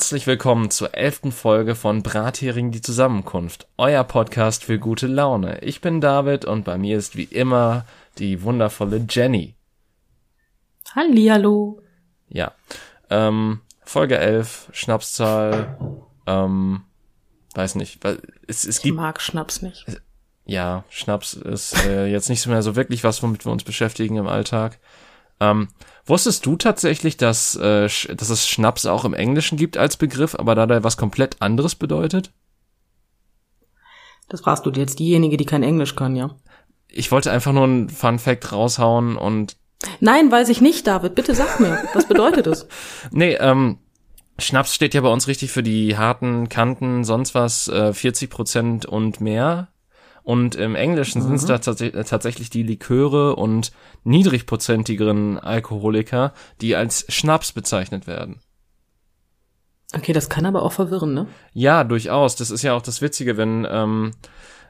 Herzlich willkommen zur elften Folge von Brathering die Zusammenkunft, euer Podcast für gute Laune. Ich bin David und bei mir ist wie immer die wundervolle Jenny. Hallihallo. Ja, ähm, Folge 11, Schnapszahl, ähm, weiß nicht, es, es Ich gibt, mag Schnaps nicht. ja, Schnaps ist äh, jetzt nicht mehr so wirklich was, womit wir uns beschäftigen im Alltag. Ähm, wusstest du tatsächlich, dass, äh, dass es Schnaps auch im Englischen gibt als Begriff, aber da der was komplett anderes bedeutet? Das fragst du jetzt diejenige, die kein Englisch kann, ja? Ich wollte einfach nur einen Fun Fact raushauen und Nein, weiß ich nicht, David. Bitte sag mir. Was bedeutet es? nee, ähm, Schnaps steht ja bei uns richtig für die harten Kanten, sonst was, äh, 40 Prozent und mehr. Und im Englischen sind es da tats tatsächlich die Liköre und niedrigprozentigeren Alkoholiker, die als Schnaps bezeichnet werden. Okay, das kann aber auch verwirren, ne? Ja, durchaus. Das ist ja auch das Witzige, wenn ähm,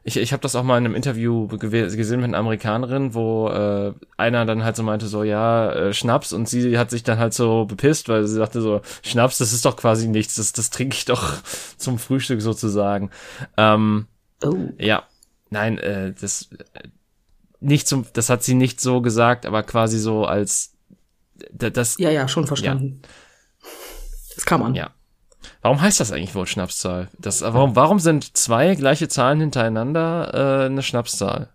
ich, ich habe das auch mal in einem Interview gesehen mit einer Amerikanerin, wo äh, einer dann halt so meinte, so ja, äh, Schnaps und sie hat sich dann halt so bepisst, weil sie sagte so, Schnaps, das ist doch quasi nichts, das, das trinke ich doch zum Frühstück sozusagen. Ähm, Oh. ja, nein, äh, das äh, nicht zum, das hat sie nicht so gesagt, aber quasi so als da- das Ja, ja, schon verstanden. Das kann man. Ja. Warum heißt das eigentlich wohl Schnapszahl? Das, warum, warum sind zwei gleiche Zahlen hintereinander äh, eine Schnapszahl?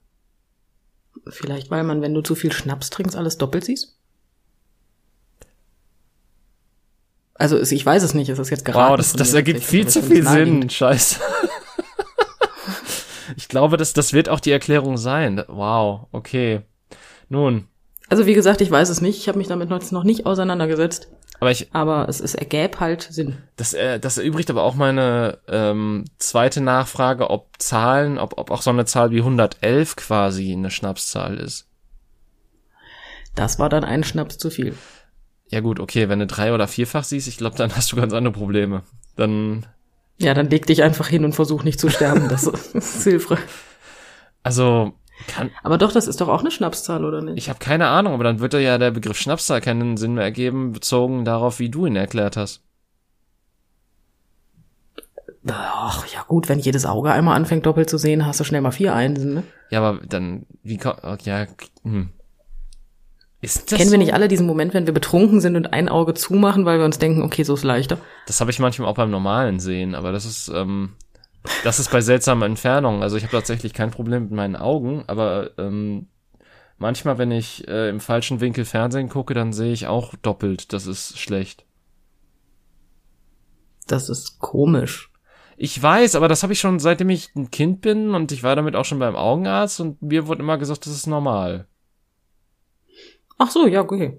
Vielleicht, weil man, wenn du zu viel Schnaps trinkst, alles doppelt siehst? Also, ich weiß es nicht, es ist jetzt gerade. Wow, das, das ergibt viel zu viel Sinn. Scheiße. Ich glaube, das, das wird auch die Erklärung sein. Wow, okay. Nun, Also, wie gesagt, ich weiß es nicht. Ich habe mich damit noch nicht auseinandergesetzt. aber ich, Aber es, es ergäb halt Sinn. das, äh, das erübrigt aber auch meine ähm, zweite Nachfrage, ob Zahlen, ob, ob auch so eine Zahl wie 111 quasi eine Schnapszahl ist. Das war dann ein Schnaps zu viel. Ja gut, okay, wenn du drei- oder vierfach siehst, ich glaube, dann hast du ganz andere Probleme. Dann Ja, dann leg dich einfach hin und versuch nicht zu sterben. Das ist hilfreich. Also, kann, Aber doch, das ist doch auch eine Schnapszahl, oder nicht? ich habe keine Ahnung, aber dann wird ja der Begriff Schnapszahl keinen Sinn mehr ergeben, bezogen darauf, wie du ihn erklärt hast. Ach, ja gut, wenn jedes Auge einmal anfängt doppelt zu sehen, hast du schnell mal vier Einsen, ne? Ja, aber dann, wie ja, hm. Ist das Kennen so? wir nicht alle diesen Moment, wenn wir betrunken sind und ein Auge zumachen, weil wir uns denken, okay, so ist leichter? Das habe ich manchmal auch beim normalen Sehen, aber das ist, ähm, das ist bei seltsamen Entfernungen. Also ich habe tatsächlich kein Problem mit meinen Augen, aber ähm, manchmal, wenn ich äh, im falschen Winkel Fernsehen gucke, dann sehe ich auch doppelt. Das ist schlecht. Das ist komisch. Ich weiß, aber das habe ich schon seitdem ich ein Kind bin und ich war damit auch schon beim Augenarzt und mir wurde immer gesagt, das ist normal. Ach so, ja, okay.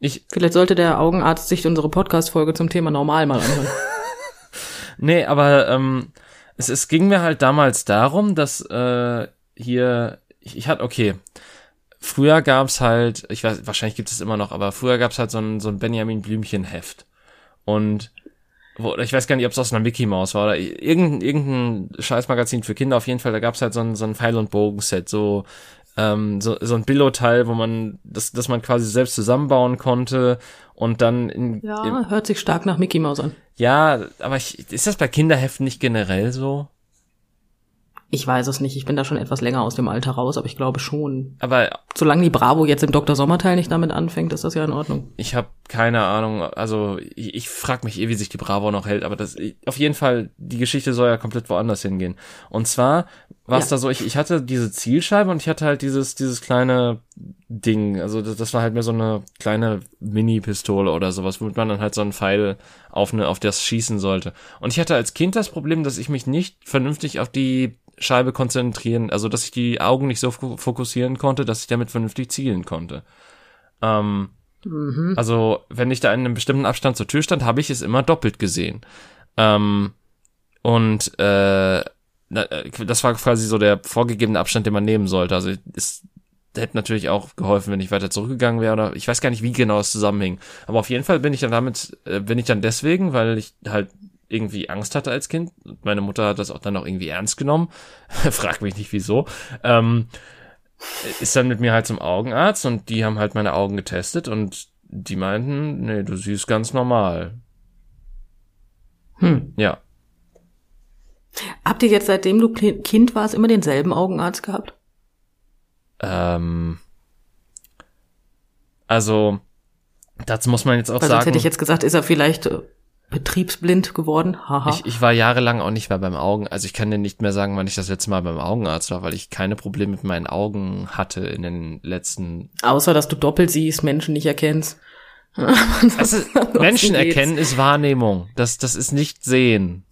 Ich, Vielleicht sollte der Augenarzt sich unsere Podcast-Folge zum Thema normal mal anhören. nee, aber ähm, es, es ging mir halt damals darum, dass äh, hier, ich, ich hatte, okay, früher gab's halt, ich weiß, wahrscheinlich gibt es immer noch, aber früher gab's halt so ein, so ein Benjamin Blümchen-Heft. Und wo, ich weiß gar nicht, ob es aus einer Mickey Mouse war oder irgendein, irgendein Scheißmagazin für Kinder auf jeden Fall, da gab's halt so ein, so ein Pfeil- und Bogen-Set, so, ähm, so, so ein Billo-Teil, wo man, das, das man quasi selbst zusammenbauen konnte und dann in, im, Ja, hört sich stark nach Mickey Mouse an. ja, aber ich, ist das bei Kinderheften nicht generell so? Ich weiß es nicht, ich bin da schon etwas länger aus dem Alter raus, aber ich glaube schon. Aber Solange die Bravo jetzt im Dr. Sommerteil nicht damit anfängt, ist das ja in Ordnung. ich habe keine Ahnung. Also ich, ich frage mich eh, wie sich die Bravo noch hält. Aber das auf jeden Fall, die Geschichte soll ja komplett woanders hingehen. Und zwar war es Ja. da so, ich, ich hatte diese Zielscheibe und ich hatte halt dieses dieses kleine Ding. Also das, das war halt mehr so eine kleine Mini-Pistole oder sowas, womit man dann halt so einen Pfeil auf eine auf das schießen sollte. Und ich hatte als Kind das Problem, dass ich mich nicht vernünftig auf die Scheibe konzentrieren, also dass ich die Augen nicht so fo- fokussieren konnte, dass ich damit vernünftig zielen konnte. Ähm, Mhm. also, wenn ich da in einem bestimmten Abstand zur Tür stand, habe ich es immer doppelt gesehen. Ähm, und äh, äh, das war quasi so der vorgegebene Abstand, den man nehmen sollte. Also es hätte natürlich auch geholfen, wenn ich weiter zurückgegangen wäre oder ich weiß gar nicht, wie genau es zusammenhing. Aber auf jeden Fall bin ich dann damit, äh, bin ich dann deswegen, weil ich halt irgendwie Angst hatte als Kind. Meine Mutter hat das auch dann auch irgendwie ernst genommen. Frag mich nicht wieso. Ähm, ist dann mit mir halt zum Augenarzt und die haben halt meine Augen getestet und die meinten, nee, du siehst ganz normal. Hm. Ja. Habt ihr jetzt, seitdem du Ki- Kind warst, immer denselben Augenarzt gehabt? Ähm, also, dazu muss man jetzt auch Weil sonst sagen. hätte ich jetzt gesagt, ist er vielleicht äh, betriebsblind geworden? Haha. Ich, ich war jahrelang auch nicht mehr beim Augen. Also ich kann dir nicht mehr sagen, wann ich das letzte Mal beim Augenarzt war, weil ich keine Probleme mit meinen Augen hatte in den letzten. Außer, dass du doppelt siehst, Menschen nicht erkennst. Also, Menschen erkennen ist Wahrnehmung. Das, das ist nicht sehen.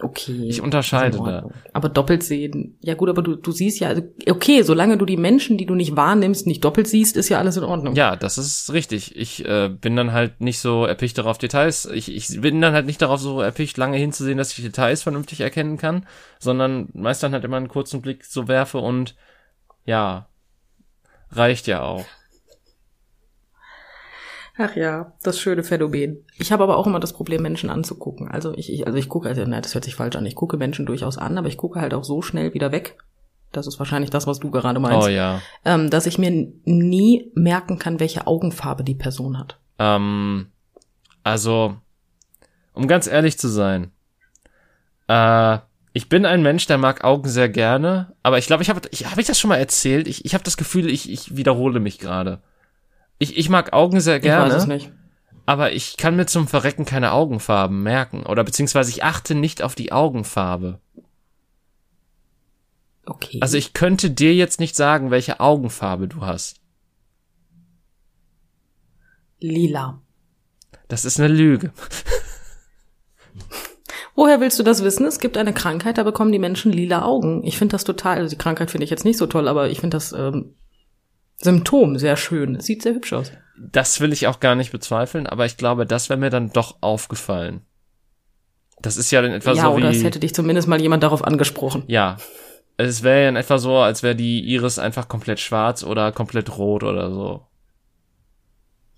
Okay. Ich unterscheide da. Aber doppelt sehen, ja gut, aber du, du siehst ja, also, okay, solange du die Menschen, die du nicht wahrnimmst, nicht doppelt siehst, ist ja alles in Ordnung. Ja, das ist richtig. Ich äh, bin dann halt nicht so erpicht darauf Details. Ich, ich bin dann halt nicht darauf so erpicht, lange hinzusehen, dass ich Details vernünftig erkennen kann, sondern meist dann halt immer einen kurzen Blick so werfe und ja, reicht ja auch. Ach ja, das schöne Phänomen. Ich habe aber auch immer das Problem, Menschen anzugucken. Also ich, ich also ich gucke, also, nein, das hört sich falsch an. Ich gucke Menschen durchaus an, aber ich gucke halt auch so schnell wieder weg. Das ist wahrscheinlich das, was du gerade meinst. Oh ja. ähm, dass ich mir nie merken kann, welche Augenfarbe die Person hat. Ähm, also, um ganz ehrlich zu sein, äh, ich bin ein Mensch, der mag Augen sehr gerne, aber ich glaube, ich habe ich, hab ich das schon mal erzählt? Ich, ich habe das Gefühl, ich, ich wiederhole mich gerade. Ich, ich mag Augen sehr gerne. Ich weiß es nicht. aber ich kann mir zum Verrecken keine Augenfarben merken. Oder beziehungsweise ich achte nicht auf die Augenfarbe. Okay. Also ich könnte dir jetzt nicht sagen, welche Augenfarbe du hast. Lila. Das ist eine Lüge. Woher willst du das wissen? Es gibt eine Krankheit, da bekommen die Menschen lila Augen. Ich finde das total, also die Krankheit finde ich jetzt nicht so toll, aber ich finde das ähm, Symptom sehr schön. Sieht sehr hübsch aus. Das will ich auch gar nicht bezweifeln, aber ich glaube, das wäre mir dann doch aufgefallen. Das ist ja dann etwa ja, so oder es wie, hätte dich zumindest mal jemand darauf angesprochen. ja. Es wäre ja in etwa so, als wäre die Iris einfach komplett schwarz oder komplett rot oder so.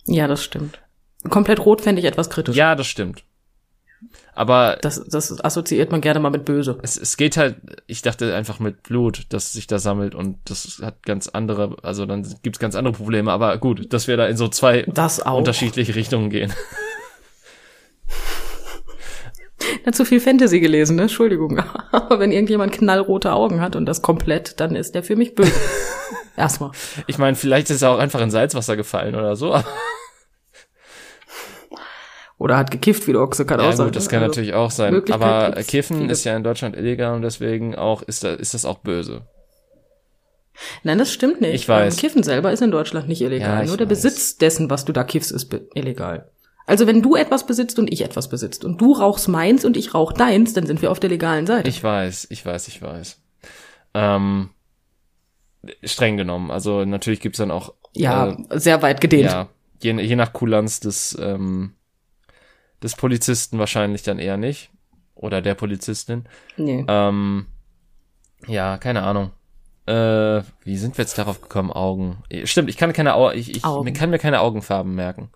Ja, das stimmt. Komplett rot fände ich etwas kritisch. Ja, das stimmt. Aber Das, das assoziiert man gerne mal mit böse. es, es geht halt, ich dachte einfach mit Blut, das sich da sammelt und das hat ganz andere, also dann gibt's ganz andere Probleme, aber gut, dass wir da in so zwei Das unterschiedliche Richtungen gehen. Ja, zu viel Fantasy gelesen, ne? Entschuldigung. Aber wenn irgendjemand knallrote Augen hat und das komplett, dann ist der für mich böse. Erstmal. Ich meine, vielleicht ist er auch einfach in Salzwasser gefallen oder so, aber Oder hat gekifft wie der Ochse, kann ja, auch sein. gut, das kann Also, natürlich auch sein. Aber Kiffen viele. ist ja in Deutschland illegal und deswegen auch ist, da, ist das auch böse. Nein, das stimmt nicht. Ich weiß. Ähm, Kiffen selber ist in Deutschland nicht illegal. Ja, Nur der weiß. Besitz dessen, was du da kiffst, ist illegal. Also wenn du etwas besitzt und ich etwas besitzt und du rauchst meins und ich rauch deins, dann sind wir auf der legalen Seite. Ich weiß, ich weiß, ich weiß. Ähm, streng genommen. Also natürlich gibt's dann auch ja, äh, sehr weit gedehnt. Ja, je, je nach Kulanz des, ähm, des Polizisten wahrscheinlich dann eher nicht. Oder der Polizistin. Nee. Ähm, ja, keine Ahnung. Äh, wie sind wir jetzt darauf gekommen? Augen. Eh, Stimmt, ich kann keine Au ich, ich Augen. kann mir keine Augenfarben merken.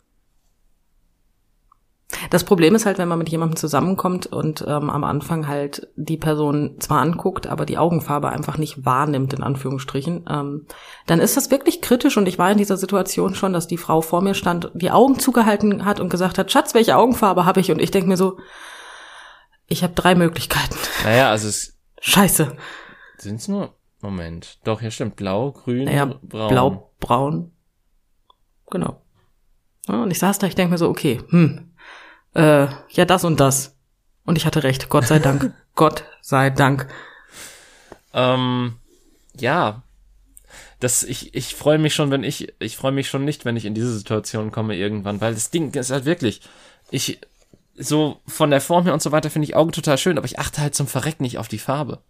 Das Problem ist halt, wenn man mit jemandem zusammenkommt und ähm, am Anfang halt die Person zwar anguckt, aber die Augenfarbe einfach nicht wahrnimmt, in Anführungsstrichen, ähm, dann ist das wirklich kritisch und ich war in dieser Situation schon, dass die Frau vor mir stand, die Augen zugehalten hat und gesagt hat, Schatz, welche Augenfarbe habe ich? Und ich denke mir so, ich habe drei Möglichkeiten. Naja, also es Scheiße. sind's nur. Moment. Doch, hier stimmt. Blau, grün, Naja, braun. blau, braun. Genau. Ja, und ich saß da, ich denke mir so, okay, hm, äh, ja, das und das. Und ich hatte recht, Gott sei Dank. Gott sei Dank. Ähm, ja. Das, ich, ich freue mich schon, wenn ich, ich freue mich schon nicht, wenn ich in diese Situation komme irgendwann, weil das Ding ist halt wirklich, ich, so von der Form her und so weiter finde ich Augen total schön, aber ich achte halt zum Verreck nicht auf die Farbe.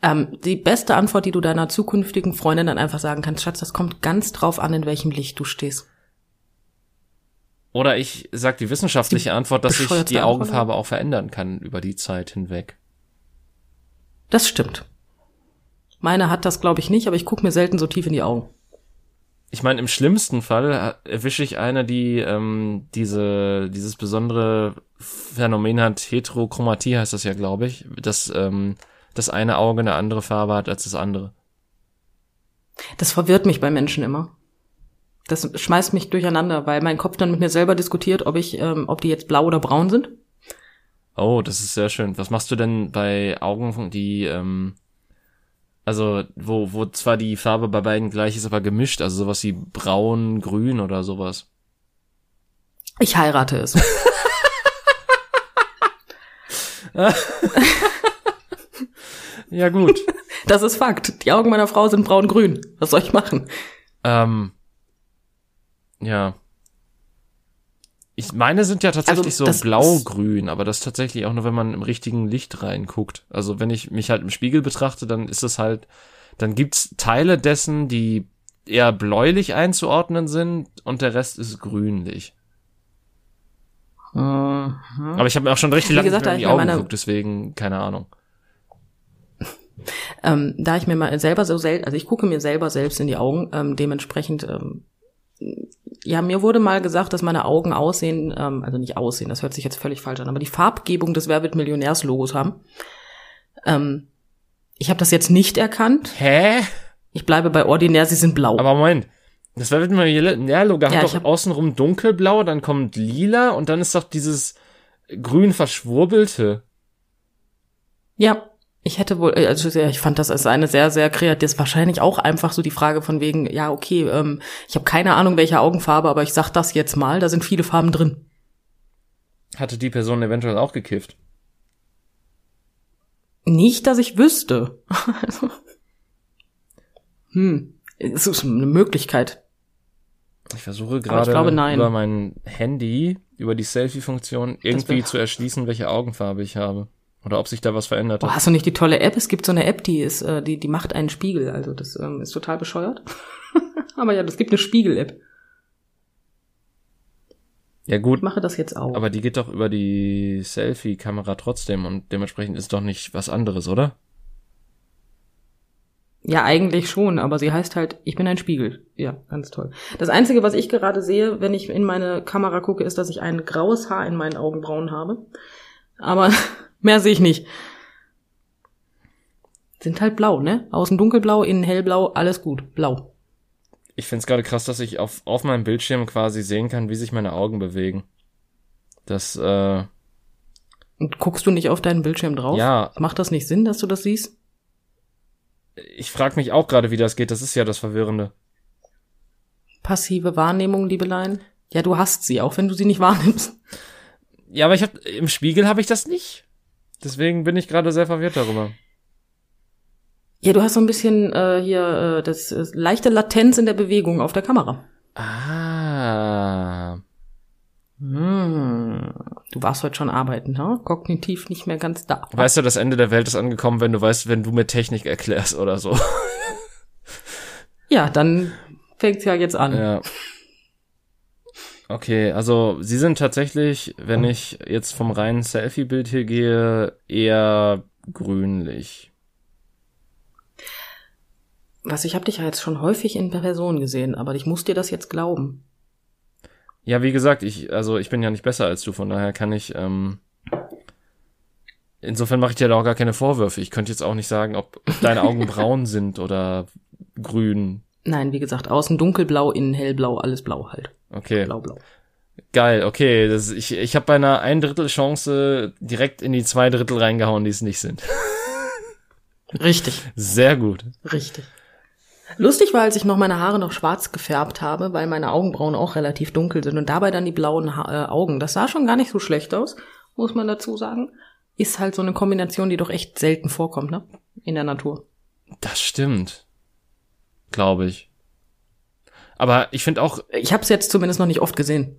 Ähm, die beste Antwort, die du deiner zukünftigen Freundin dann einfach sagen kannst, Schatz, das kommt ganz drauf an, in welchem Licht du stehst. Oder ich sag die wissenschaftliche Antwort, dass sich die Augenfarbe auch verändern kann über die Zeit hinweg. Das stimmt. Meine hat das, glaube ich, nicht, aber ich gucke mir selten so tief in die Augen. Ich meine, im schlimmsten Fall erwische ich eine, die ähm, diese dieses besondere Phänomen hat, Heterochromatie heißt das ja, glaube ich, dass ähm, das eine Auge eine andere Farbe hat als das andere. Das verwirrt mich bei Menschen immer. Das schmeißt mich durcheinander, weil mein Kopf dann mit mir selber diskutiert, ob ich, ähm, ob die jetzt blau oder braun sind. Oh, das ist sehr schön. Was machst du denn bei Augen, die, ähm, also, wo, wo zwar die Farbe bei beiden gleich ist, aber gemischt, also sowas wie braun, grün oder sowas? Ich heirate es. ja, gut. Das ist Fakt. Die Augen meiner Frau sind braun-grün. Was soll ich machen? Ähm, ja. Ich meine sind ja tatsächlich Also, so blau-grün, aber das tatsächlich auch nur, wenn man im richtigen Licht reinguckt. Also wenn ich mich halt im Spiegel betrachte, dann ist es halt, dann gibt's Teile dessen, die eher bläulich einzuordnen sind und der Rest ist grünlich. Aber ich habe mir auch schon richtig lange gesagt, in die Augen meine- geguckt, deswegen keine Ahnung. Ähm, da ich mir mal selber so selten, also ich gucke mir selber selbst in die Augen, ähm, dementsprechend, ähm, ja, mir wurde mal gesagt, dass meine Augen aussehen, ähm, also nicht aussehen, das hört sich jetzt völlig falsch an, aber die Farbgebung des Wer wird Millionärs-Logos haben. Ähm, ich habe das jetzt nicht erkannt. Hä? Ich bleibe bei ordinär, sie sind blau. Aber Moment. Das mal ja, Logo hat Ja, ich doch hab- außenrum dunkelblau, dann kommt lila und dann ist doch dieses grün verschwurbelte. Ja, ich hätte wohl, äh, also ich fand das als eine sehr, sehr kreativ. Das ist wahrscheinlich auch einfach so die Frage von wegen, ja, okay, ähm, ich habe keine Ahnung, welche Augenfarbe, aber ich sag das jetzt mal, da sind viele Farben drin. Hatte die Person eventuell auch gekifft? Nicht, dass ich wüsste. Also, hm, es ist eine Möglichkeit. Ich versuche gerade glaube, nein. über mein Handy, über die Selfie-Funktion irgendwie zu erschließen, welche Augenfarbe ich habe. Oder ob sich da was verändert Oh, hat. hast du nicht die tolle App? Es gibt so eine App, die ist, äh, die, die macht einen Spiegel. Also das ähm, ist total bescheuert. aber ja, es gibt eine Spiegel-App. Ja gut, Ich mache das jetzt auch. aber die geht doch über die Selfie-Kamera trotzdem und dementsprechend ist doch nicht was anderes, oder? Ja, eigentlich schon, aber sie heißt halt, ich bin ein Spiegel. Ja, ganz toll. Das Einzige, was ich gerade sehe, wenn ich in meine Kamera gucke, ist, dass ich ein graues Haar in meinen Augenbrauen habe. Aber mehr sehe ich nicht. Sind halt blau, ne? Außen dunkelblau, innen hellblau, alles gut. Blau. Ich find's gerade krass, dass ich auf, auf meinem Bildschirm quasi sehen kann, wie sich meine Augen bewegen. Das, äh, Und guckst du nicht auf deinen Bildschirm drauf? ja, Macht das nicht Sinn, dass du das siehst? ich frage mich auch gerade, wie das geht. Das ist ja das Verwirrende. Passive Wahrnehmung, Liebelein? Ja, du hast sie, auch wenn du sie nicht wahrnimmst. Ja, aber ich hab, im Spiegel habe ich das nicht. Deswegen bin ich gerade sehr verwirrt darüber. Ja, du hast so ein bisschen äh, hier äh, das äh, leichte Latenz in der Bewegung auf der Kamera. Ah. Hm. Du warst heute schon arbeiten, ha? Kognitiv nicht mehr ganz da. Weißt du, das Ende der Welt ist angekommen, wenn du weißt, wenn du mir Technik erklärst oder so. Ja, dann fängt's ja jetzt an. ja. Okay, also sie sind tatsächlich, wenn ich jetzt vom reinen Selfie-Bild hier gehe, eher grünlich. Was, ich habe dich ja jetzt schon häufig in Person gesehen, aber ich muss dir das jetzt glauben. Ja, wie gesagt, ich, also ich bin ja nicht besser als du, von daher kann ich, ähm, insofern mache ich dir da auch gar keine Vorwürfe. Ich könnte jetzt auch nicht sagen, ob deine Augen braun sind oder grün. Nein, wie gesagt, außen dunkelblau, innen hellblau, alles blau halt. Okay, Blau, blau. geil, okay. Das, ich ich habe bei einer ein Drittel Chance direkt in die zwei Drittel reingehauen, die es nicht sind. Richtig, Sehr gut. richtig. Lustig war, als ich noch meine Haare noch schwarz gefärbt habe, weil meine Augenbrauen auch relativ dunkel sind und dabei dann die blauen ha äh, Augen. Das sah schon gar nicht so schlecht aus, muss man dazu sagen. Ist halt so eine Kombination, die doch echt selten vorkommt, ne? In der Natur. Das stimmt. Glaube ich. Aber ich finde auch, Ich habe es jetzt zumindest noch nicht oft gesehen.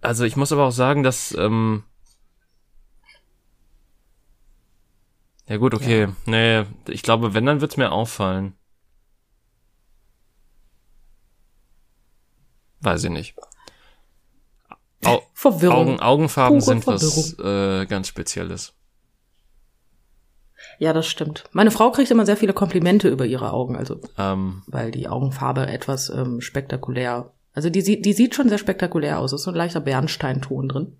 also ich muss aber auch sagen, dass, ähm, ja gut, okay. Nee, ich glaube, wenn, dann wird's mir auffallen. Weiß ich nicht. Au Verwirrung. Augen, Augenfarben Pure sind was äh, ganz Spezielles. Ja, das stimmt. Meine Frau kriegt immer sehr viele Komplimente über ihre Augen, also Ähm, weil die Augenfarbe etwas ähm, spektakulär. Also die sieht, die sieht schon sehr spektakulär aus. Es ist so ein leichter Bernsteinton drin.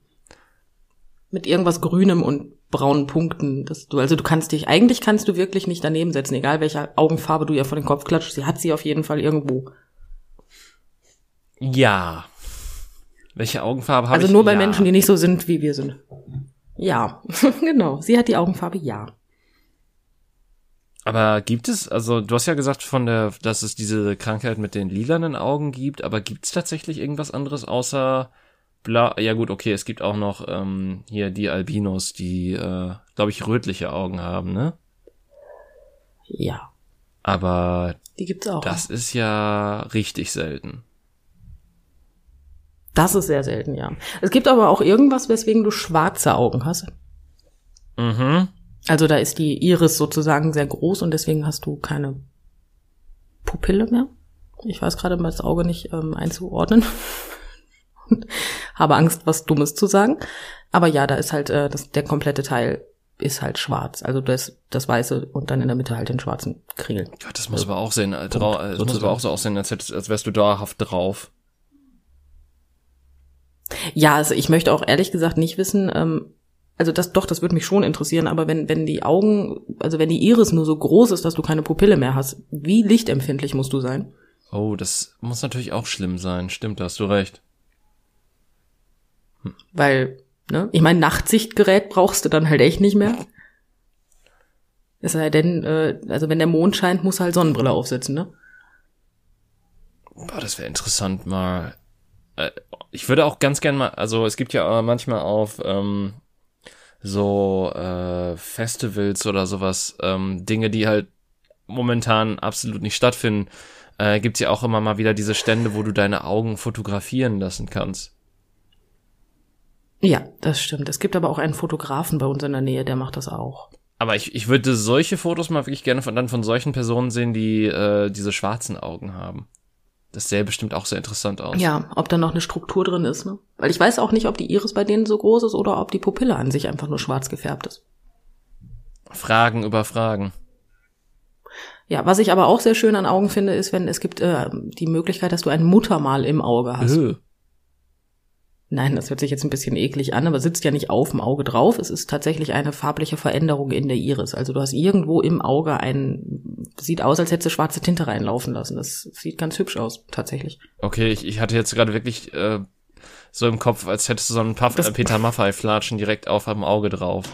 Mit irgendwas Grünem und braunen Punkten. Das du, also du kannst dich, eigentlich kannst du wirklich nicht daneben setzen, egal welche Augenfarbe du ihr vor den Kopf klatscht. Sie hat sie auf jeden Fall irgendwo. Ja. Welche Augenfarbe habe Also ich? nur bei ja. Menschen, die nicht so sind, wie wir sind. Ja, genau. Sie hat die Augenfarbe ja. Aber gibt es, also du hast ja gesagt von der, dass es diese Krankheit mit den lilanen Augen gibt, aber gibt es tatsächlich irgendwas anderes außer bla? Ja gut, okay, es gibt auch noch ähm, hier die Albinos, die, äh, glaube ich, rötliche Augen haben, ne? Ja, Aber die gibt's auch. das ist ja richtig selten. Das ist sehr selten, ja. Es gibt aber auch irgendwas, weswegen du schwarze Augen hast. Mhm. Also da ist die Iris sozusagen sehr groß und deswegen hast du keine Pupille mehr. Ich weiß gerade mal das Auge nicht ähm, einzuordnen. Und habe Angst, was Dummes zu sagen. Aber ja, da ist halt äh, das, der komplette Teil ist halt schwarz. Also das, das Weiße und dann in der Mitte halt den schwarzen Kringel. Ja, das muss aber auch sehen, äh, drau- äh, das muss aber auch so aussehen, als, hättest, als wärst du dauerhaft drauf. Ja, also ich möchte auch ehrlich gesagt nicht wissen, ähm, also das doch, das würde mich schon interessieren, aber wenn, wenn die Augen, also wenn die Iris nur so groß ist, dass du keine Pupille mehr hast, wie lichtempfindlich musst du sein? Oh, das muss natürlich auch schlimm sein. Stimmt, da hast du recht. Weil, ne, ich meine, Nachtsichtgerät brauchst du dann halt echt nicht mehr. Es sei denn, äh, also wenn der Mond scheint, muss halt Sonnenbrille aufsetzen, ne? Boah, das wäre interessant mal. Äh, Ich würde auch ganz gern mal, also es gibt ja äh, manchmal auf ähm, so äh, Festivals oder sowas ähm, Dinge, die halt momentan absolut nicht stattfinden. Äh, gibt's ja auch immer mal wieder diese Stände, wo du deine Augen fotografieren lassen kannst. Ja, das stimmt. Es gibt aber auch einen Fotografen bei uns in der Nähe, der macht das auch. Aber ich, ich würde solche Fotos mal wirklich gerne von dann von solchen Personen sehen, die äh, diese schwarzen Augen haben. Das sähe bestimmt auch sehr interessant aus. Ja, ob da noch eine Struktur drin ist, ne? Weil ich weiß auch nicht, ob die Iris bei denen so groß ist oder ob die Pupille an sich einfach nur schwarz gefärbt ist. Fragen über Fragen. Ja, was ich aber auch sehr schön an Augen finde, ist, wenn es gibt äh, die Möglichkeit, dass du ein Muttermal im Auge hast. Öh. Nein, das hört sich jetzt ein bisschen eklig an, aber sitzt ja nicht auf dem Auge drauf. Es ist tatsächlich eine farbliche Veränderung in der Iris. Also du hast irgendwo im Auge ein, sieht aus, als hättest du schwarze Tinte reinlaufen lassen. Das sieht ganz hübsch aus, tatsächlich. Okay, ich, ich hatte jetzt gerade wirklich äh, so im Kopf, als hättest du so einen Puff, äh, Peter Maffei-Flatschen direkt auf am Auge drauf.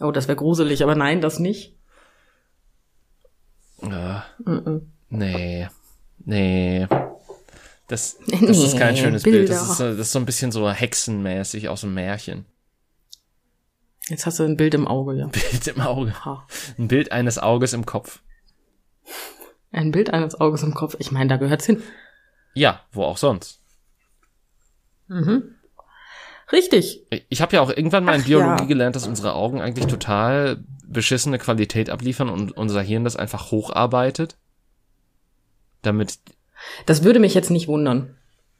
Oh, das wäre gruselig, aber nein, das nicht. Äh, Mhm. nee. Nee. Das, das ist kein Nee, schönes Bild. Das Bilder. ist, so- das ist so ein bisschen so hexenmäßig aus dem Märchen. Jetzt hast du ein Bild im Auge, ja. Bild im Auge. Ha. Ein Bild eines Auges im Kopf. Ein Bild eines Auges im Kopf. Ich meine, da gehört's hin. Ja, wo auch sonst. Mhm. Richtig. Ich habe ja auch irgendwann mal in Ach, Biologie ja. gelernt, dass unsere Augen eigentlich total beschissene Qualität abliefern und unser Hirn das einfach hocharbeitet. Damit, Das würde mich jetzt nicht wundern.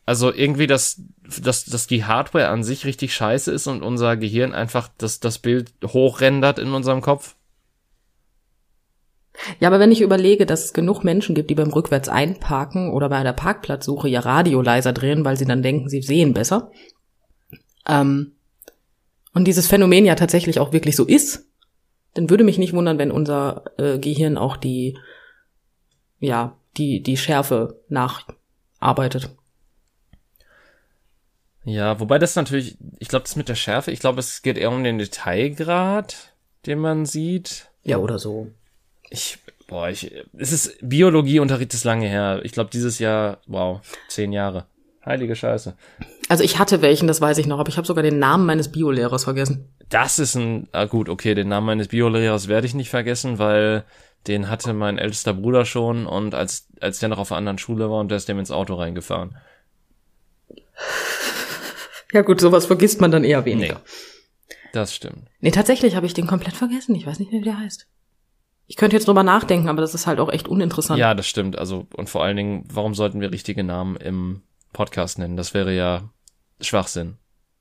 also irgendwie, dass, dass, dass die Hardware an sich richtig scheiße ist und unser Gehirn einfach das, das Bild hochrendert in unserem Kopf. Ja, aber wenn ich überlege, dass es genug Menschen gibt, die beim Rückwärts einparken oder bei der Parkplatzsuche ihr Radio leiser drehen, weil sie dann denken, sie sehen besser. Ähm, und dieses Phänomen ja tatsächlich auch wirklich so ist, dann würde mich nicht wundern, wenn unser äh, Gehirn auch die, ja, die, die Schärfe nacharbeitet. Ja, wobei das natürlich, ich glaube, das mit der Schärfe, ich glaube, es geht eher um den Detailgrad, den man sieht. Ja, oder so. Ich, boah, ich, es ist Biologieunterricht ist lange her. Ich glaube, dieses Jahr, wow, zehn Jahre. Heilige Scheiße. Also ich hatte welchen, das weiß ich noch, aber ich habe sogar den Namen meines Biolehrers vergessen. Das ist ein, ah gut, okay, den Namen meines Biolohrers werde ich nicht vergessen, weil den hatte mein ältester Bruder schon und als, als der noch auf einer anderen Schule war und der ist dem ins Auto reingefahren. Ja gut, sowas vergisst man dann eher weniger. Nee. Das stimmt. Nee, tatsächlich habe ich den komplett vergessen. Ich weiß nicht mehr, wie der heißt. Ich könnte jetzt drüber nachdenken, aber das ist halt auch echt uninteressant. Ja, das stimmt. Also, und vor allen Dingen, warum sollten wir richtige Namen im Podcast nennen? Das wäre ja Schwachsinn.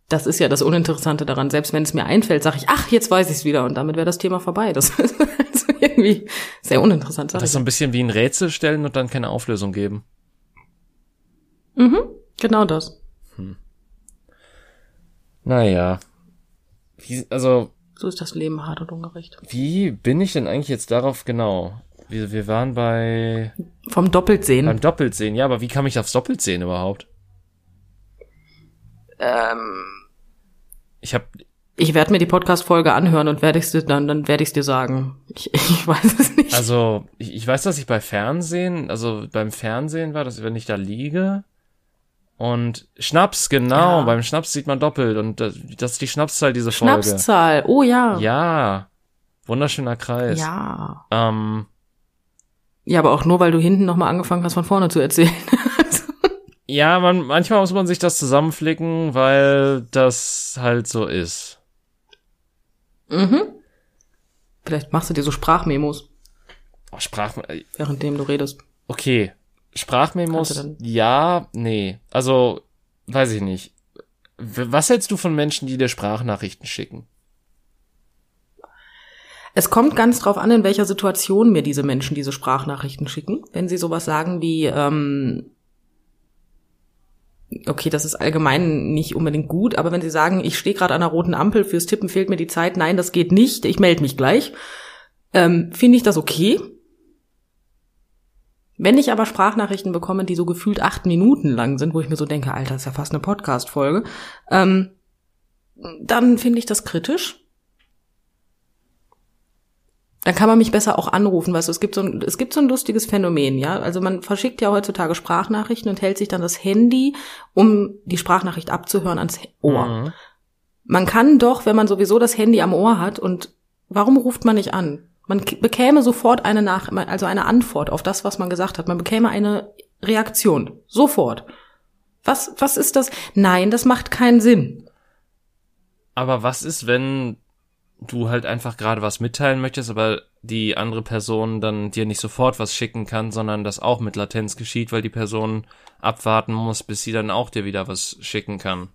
Das ist ja das Uninteressante daran. Selbst wenn es mir einfällt, sage ich, ach, jetzt weiß ich es wieder und damit wäre das Thema vorbei. Das ist also irgendwie sehr uninteressant. Das ist so ein bisschen wie ein Rätsel stellen und dann keine Auflösung geben. Mhm, genau das. Naja. Wie, also, So ist das Leben hart und ungerecht. wie bin ich denn eigentlich jetzt darauf genau? Wir, wir waren bei Vom Doppeltsehen. beim Doppeltsehen. Ja, aber wie kam ich aufs Doppeltsehen überhaupt? ähm, Ich habe ich werde mir die Podcast-Folge anhören und werde ich dir dann, dann werde ich es dir sagen. Ich, ich weiß es nicht. Also, ich, ich weiß, dass ich bei Fernsehen, also beim Fernsehen war, dass wenn ich da liege und Schnaps, genau, Ja. beim Schnaps sieht man doppelt und das, das ist die Schnapszahl, diese Folge. Schnapszahl. Oh ja. Ja, wunderschöner Kreis. Ja. Ähm, Ja, aber auch nur, weil du hinten nochmal angefangen hast, von vorne zu erzählen. ja, man, manchmal muss man sich das zusammenflicken, weil das halt so ist. mhm. Vielleicht machst du dir so Sprachmemos, Oh, Sprach, äh, währenddem du redest. okay. Sprachmemos, ja, nee. Also, weiß ich nicht. Was hältst du von Menschen, die dir Sprachnachrichten schicken? Es kommt ganz drauf an, in welcher Situation mir diese Menschen diese Sprachnachrichten schicken. Wenn sie sowas sagen wie, ähm, okay, das ist allgemein nicht unbedingt gut, aber wenn sie sagen, ich stehe gerade an einer roten Ampel, fürs Tippen fehlt mir die Zeit, nein, das geht nicht, ich melde mich gleich, ähm, finde ich das okay. Wenn ich aber Sprachnachrichten bekomme, die so gefühlt acht Minuten lang sind, wo ich mir so denke, Alter, das ist ja fast eine Podcast-Folge, ähm, dann finde ich das kritisch. Dann kann man mich besser auch anrufen, weißt du, es gibt so ein, es gibt so ein lustiges Phänomen, ja. Also man verschickt ja heutzutage Sprachnachrichten und hält sich dann das Handy, um die Sprachnachricht abzuhören, ans Ohr. Mhm. Man kann doch, wenn man sowieso das Handy am Ohr hat und warum ruft man nicht an? Man bekäme sofort eine Nach also eine Antwort auf das, was man gesagt hat. Man bekäme eine Reaktion. Sofort. Was, was ist das? Nein, das macht keinen Sinn. Aber was ist, wenn du halt einfach gerade was mitteilen möchtest, aber die andere Person dann dir nicht sofort was schicken kann, sondern das auch mit Latenz geschieht, weil die Person abwarten muss, bis sie dann auch dir wieder was schicken kann?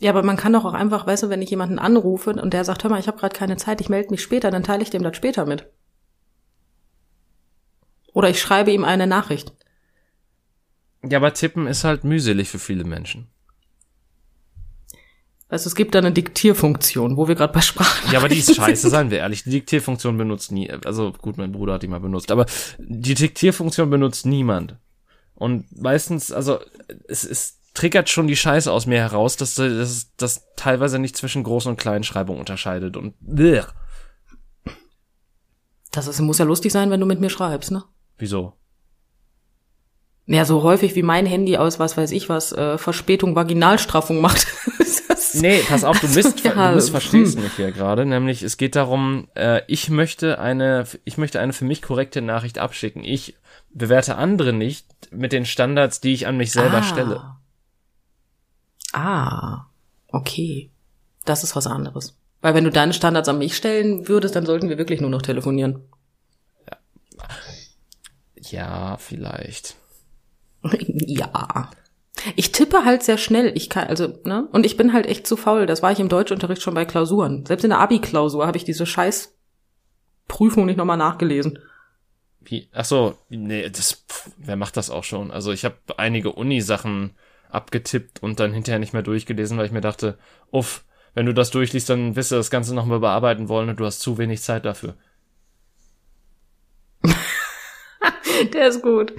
Ja, aber man kann doch auch einfach, weißt du, wenn ich jemanden anrufe und der sagt, hör mal, ich habe gerade keine Zeit, ich melde mich später, dann teile ich dem das später mit. Oder ich schreibe ihm eine Nachricht. Ja, aber tippen ist halt mühselig für viele Menschen. Weißt du, es gibt da eine Diktierfunktion, wo wir gerade bei Sprachen. Ja, aber die ist scheiße, seien wir ehrlich. Die Diktierfunktion benutzt nie, also gut, mein Bruder hat die mal benutzt, aber die Diktierfunktion benutzt niemand. Und meistens, also es, es triggert schon die Scheiße aus mir heraus, dass das, das teilweise nicht zwischen Groß- und Kleinschreibung unterscheidet und blech. Das ist, muss ja lustig sein, wenn du mit mir schreibst, ne? wieso? Ja, so häufig wie mein Handy aus, was weiß ich was, äh, Verspätung, Vaginalstraffung macht. Das- Nee, pass auf, du misst, Ja, du missverstehst hm. mich hier gerade. Nämlich, es geht darum, äh, ich möchte eine, ich möchte eine für mich korrekte Nachricht abschicken. Ich bewerte andere nicht mit den Standards, die ich an mich selber ah. stelle. Ah, okay. Das ist was anderes. Weil wenn du deine Standards an mich stellen würdest, dann sollten wir wirklich nur noch telefonieren. Ja, vielleicht. ja. Ich tippe halt sehr schnell. Ich kann, also, ne? Und ich bin halt echt zu faul. Das war ich im Deutschunterricht schon bei Klausuren. Selbst in der Abi-Klausur habe ich diese scheiß Prüfung nicht nochmal nachgelesen. Wie? Ach so, nee, das, pff, wer macht das auch schon? Also ich habe einige Uni-Sachen abgetippt und dann hinterher nicht mehr durchgelesen, weil ich mir dachte, uff, wenn du das durchliest, dann wirst du das Ganze nochmal bearbeiten wollen und du hast zu wenig Zeit dafür. Der ist gut.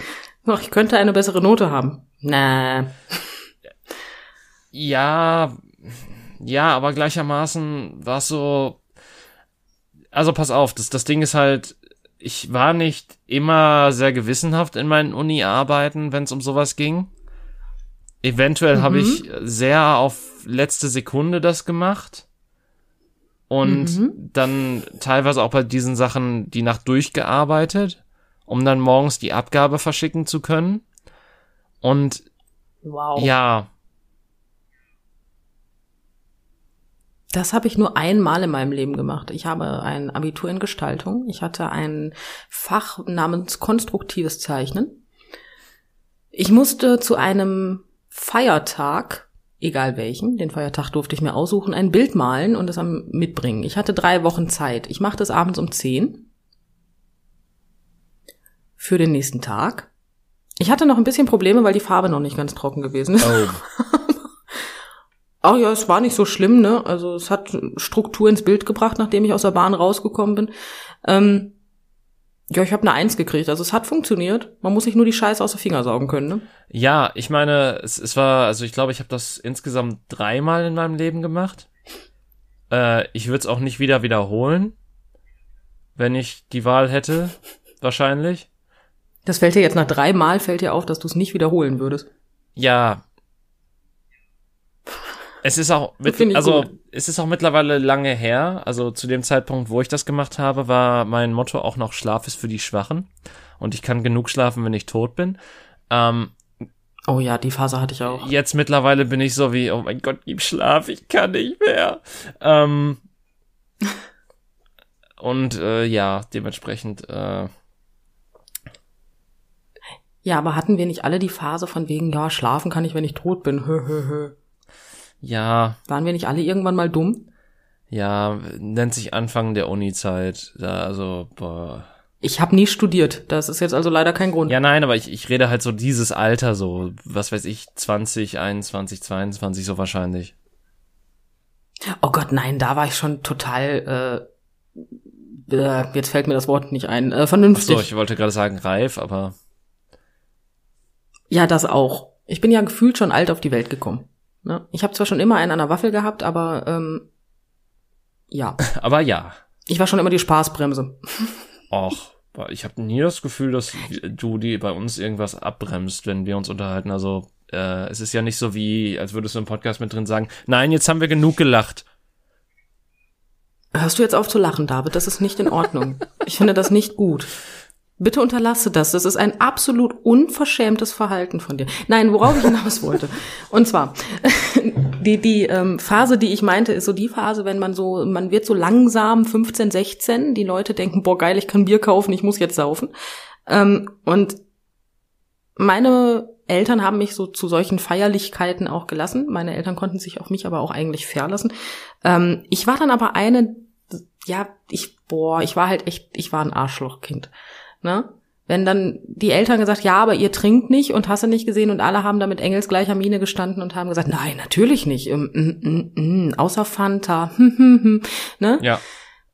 Doch, ich könnte eine bessere Note haben. Na. Ja, ja, aber gleichermaßen war es so. Also pass auf, das, das Ding ist halt, ich war nicht immer sehr gewissenhaft in meinen Uni-Arbeiten, wenn es um sowas ging. Eventuell habe ich sehr auf letzte Sekunde das gemacht. Und dann teilweise auch bei diesen Sachen die Nacht durchgearbeitet, um dann morgens die Abgabe verschicken zu können. Und Wow. ja, Das habe ich nur einmal in meinem Leben gemacht. Ich habe ein Abitur in Gestaltung. Ich hatte ein Fach namens konstruktives Zeichnen. Ich musste zu einem Feiertag, egal welchen, den Feiertag durfte ich mir aussuchen, ein Bild malen und es am mitbringen. Ich hatte drei Wochen Zeit. Ich machte es abends um zehn für den nächsten Tag. Ich hatte noch ein bisschen Probleme, weil die Farbe noch nicht ganz trocken gewesen ist. oh, Ach ja, es war nicht so schlimm, ne? Also es hat Struktur ins Bild gebracht, nachdem ich aus der Bahn rausgekommen bin. Ähm, Ja, ich habe eine Eins gekriegt. Also es hat funktioniert. Man muss sich nur die Scheiße aus den Finger saugen können, ne? Ja, ich meine, es, es war, also ich glaube, ich habe das insgesamt dreimal in meinem Leben gemacht. Äh, ich würde es auch nicht wieder wiederholen, wenn ich die Wahl hätte, wahrscheinlich. Das fällt dir jetzt nach drei Mal fällt dir auf, dass du es nicht wiederholen würdest. Ja. Es ist auch, mit, also gut. es ist auch mittlerweile lange her. Also zu dem Zeitpunkt, wo ich das gemacht habe, war mein Motto auch noch Schlaf ist für die Schwachen. Und ich kann genug schlafen, wenn ich tot bin. Ähm, Oh ja, die Phase hatte ich auch. jetzt mittlerweile bin ich so wie, oh mein Gott, gib Schlaf, ich kann nicht mehr. Ähm, und äh, ja, dementsprechend, äh, Ja, aber hatten wir nicht alle die Phase von wegen, ja, schlafen kann ich, wenn ich tot bin. Hö, hö, hö. ja, Waren wir nicht alle irgendwann mal dumm? ja, nennt sich Anfang der Uni-Zeit. Da, also, boah. Ich habe nie studiert. Das ist jetzt also leider kein Grund. Ja, nein, aber ich, ich rede halt so dieses Alter, so, was weiß ich, 20, 21, 22, so wahrscheinlich. Oh Gott, nein, da war ich schon total. Äh, äh, jetzt fällt mir das Wort nicht ein. Äh, Ach vernünftig. so, ich wollte gerade sagen reif, aber Ja, das auch. Ich bin ja gefühlt schon alt auf die Welt gekommen. Ne? Ich habe zwar schon immer einen an der Waffel gehabt, aber ähm, ja, aber ja. ich war schon immer die Spaßbremse. Och, ich habe nie das Gefühl, dass du die bei uns irgendwas abbremst, wenn wir uns unterhalten. Also äh, es ist ja nicht so wie, als würdest du im Podcast mit drin sagen, nein, jetzt haben wir genug gelacht. Hörst du jetzt auf zu lachen, David? Das ist nicht in Ordnung. Ich finde das nicht gut. Bitte unterlasse das. Das ist ein absolut unverschämtes Verhalten von dir. Nein, worauf ich hinaus wollte. Und zwar, die, die ähm, Phase, die ich meinte, ist so die Phase, wenn man so, man wird so langsam 15, 16, die Leute denken, boah, geil, ich kann Bier kaufen, ich muss jetzt saufen. Ähm, und meine Eltern haben mich so zu solchen Feierlichkeiten auch gelassen. Meine Eltern konnten sich auf mich aber auch eigentlich verlassen. Ähm, ich war dann aber eine, ja, ich, boah, ich war halt echt, ich war ein Arschlochkind. Ne? Wenn dann die Eltern gesagt, ja, aber ihr trinkt nicht und hast du nicht gesehen und alle haben da mit engelsgleicher Miene gestanden und haben gesagt, nein, natürlich nicht, ähm, mm, mm, außer Fanta, hm, hm, hm, ne? Ja.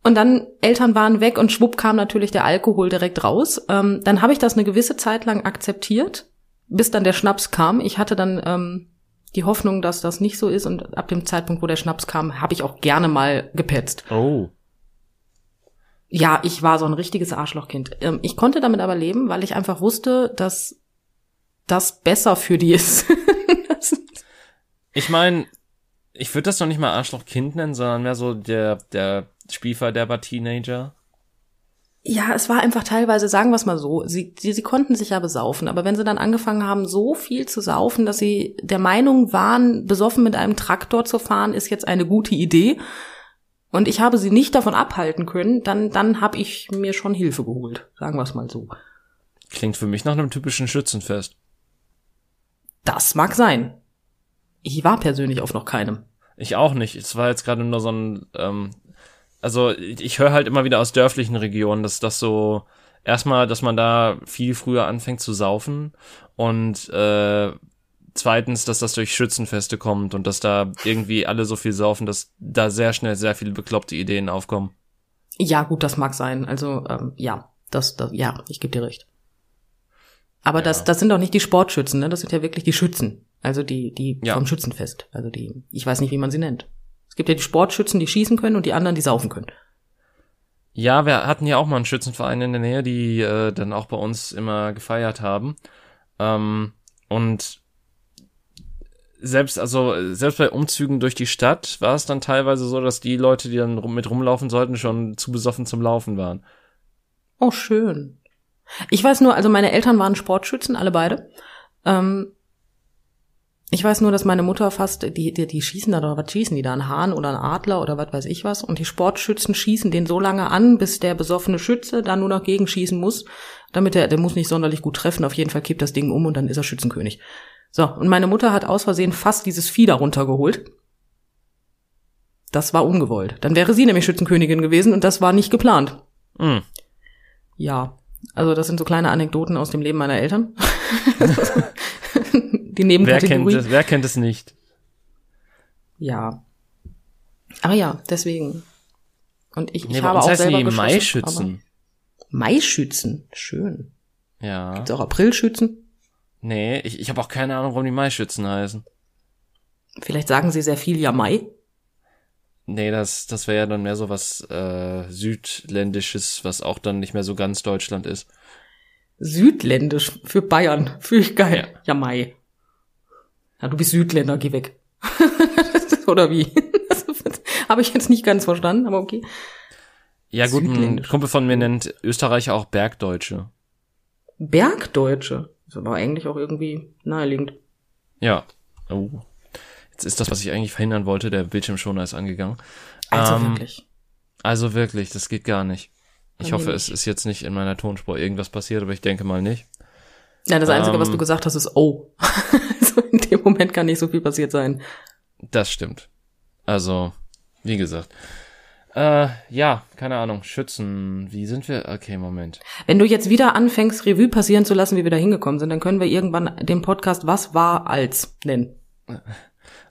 Und dann Eltern waren weg und schwupp kam natürlich der Alkohol direkt raus. Ähm, dann habe ich das eine gewisse Zeit lang akzeptiert, bis dann der Schnaps kam. Ich hatte dann ähm, die Hoffnung, dass das nicht so ist und ab dem Zeitpunkt, wo der Schnaps kam, habe ich auch gerne mal gepetzt. Oh. Ja, ich war so ein richtiges Arschlochkind. Ähm, ich konnte damit aber leben, weil ich einfach wusste, dass das besser für die ist. Ich meine, ich würde das noch nicht mal Arschlochkind nennen, sondern mehr so der, der Spielverderber Teenager. Ja, es war einfach teilweise, sagen wir es mal so, sie, sie, sie konnten sich ja besaufen, aber wenn sie dann angefangen haben, so viel zu saufen, dass sie der Meinung waren, besoffen mit einem Traktor zu fahren, ist jetzt eine gute Idee, und ich habe sie nicht davon abhalten können, dann, dann habe ich mir schon Hilfe geholt, sagen wir es mal so. Klingt für mich nach einem typischen Schützenfest. Das mag sein. Ich war persönlich auf noch keinem. Ich auch nicht. Es war jetzt gerade nur so ein, ähm, also ich, ich höre halt immer wieder aus dörflichen Regionen, dass das so erstmal, dass man da viel früher anfängt zu saufen und äh, zweitens, dass das durch Schützenfeste kommt und dass da irgendwie alle so viel saufen, dass da sehr schnell sehr viele bekloppte Ideen aufkommen. Ja, gut, das mag sein. Also, ähm, ja, das, das ja, ich gebe dir recht. Aber Ja. das, das sind doch nicht die Sportschützen, ne? Das sind ja wirklich die Schützen. Also die, die Ja. vom Schützenfest. Also die, ich weiß nicht, wie man sie nennt. Es gibt ja die Sportschützen, die schießen können und die anderen, die saufen können. Ja, wir hatten ja auch mal einen Schützenverein in der Nähe, die äh, dann auch bei uns immer gefeiert haben. Ähm, und selbst, also selbst bei Umzügen durch die Stadt war es dann teilweise so, dass die Leute, die dann mit rumlaufen sollten, schon zu besoffen zum Laufen waren. Oh, schön. Ich weiß nur, also meine Eltern waren Sportschützen, alle beide. Ähm, ich weiß nur, dass meine Mutter fast, die, die, die schießen da doch, was schießen die da, einen Hahn oder einen Adler oder was weiß ich was. Und die Sportschützen schießen den so lange an, bis der besoffene Schütze dann nur noch gegenschießen muss, damit er, der muss nicht sonderlich gut treffen. Auf jeden Fall kippt das Ding um und dann ist er Schützenkönig. So, und meine Mutter hat aus Versehen fast dieses Vieh da runtergeholt. Das war ungewollt. Dann wäre sie nämlich Schützenkönigin gewesen und das war nicht geplant. Hm. Ja, also das sind so kleine Anekdoten aus dem Leben meiner Eltern. Die Wer kennt, Nebenkategorie. es, wer kennt es nicht? Ja. Aber ja, deswegen. Und ich, Nee, ich habe auch heißen selber die Maischützen. Maischützen, schön. Ja. Gibt's auch Aprilschützen? Nee, ich, ich habe auch keine Ahnung, warum die Maischützen heißen. Vielleicht sagen sie sehr viel ja Mai. Nee, das, das wäre ja dann mehr so was äh, Südländisches, was auch dann nicht mehr so ganz Deutschland ist. Südländisch für Bayern. Fühl ich geil. Ja. Ja, Mai. Ja, du bist Südländer, geh weg. Oder wie? Habe ich jetzt nicht ganz verstanden, aber okay. Ja gut, ein. Kumpel von mir nennt Österreicher auch Bergdeutsche. Bergdeutsche. Ist aber eigentlich auch irgendwie naheliegend. Ja. Oh. Jetzt ist das, was ich eigentlich verhindern wollte, der Bildschirmschoner ist angegangen. Also Ähm, wirklich. Also wirklich, das geht gar nicht. Ich hoffe, es nicht. ist jetzt nicht in meiner Tonspur irgendwas passiert, aber ich denke mal nicht. Ja, das Einzige, was ähm, du gesagt hast, ist oh. also in dem Moment kann nicht so viel passiert sein. Das stimmt. Also, wie gesagt. Äh, ja, keine Ahnung. Schützen. Wie sind wir? Okay, Moment. Wenn du jetzt wieder anfängst, Revue passieren zu lassen, wie wir da hingekommen sind, dann können wir irgendwann den Podcast Was war als nennen.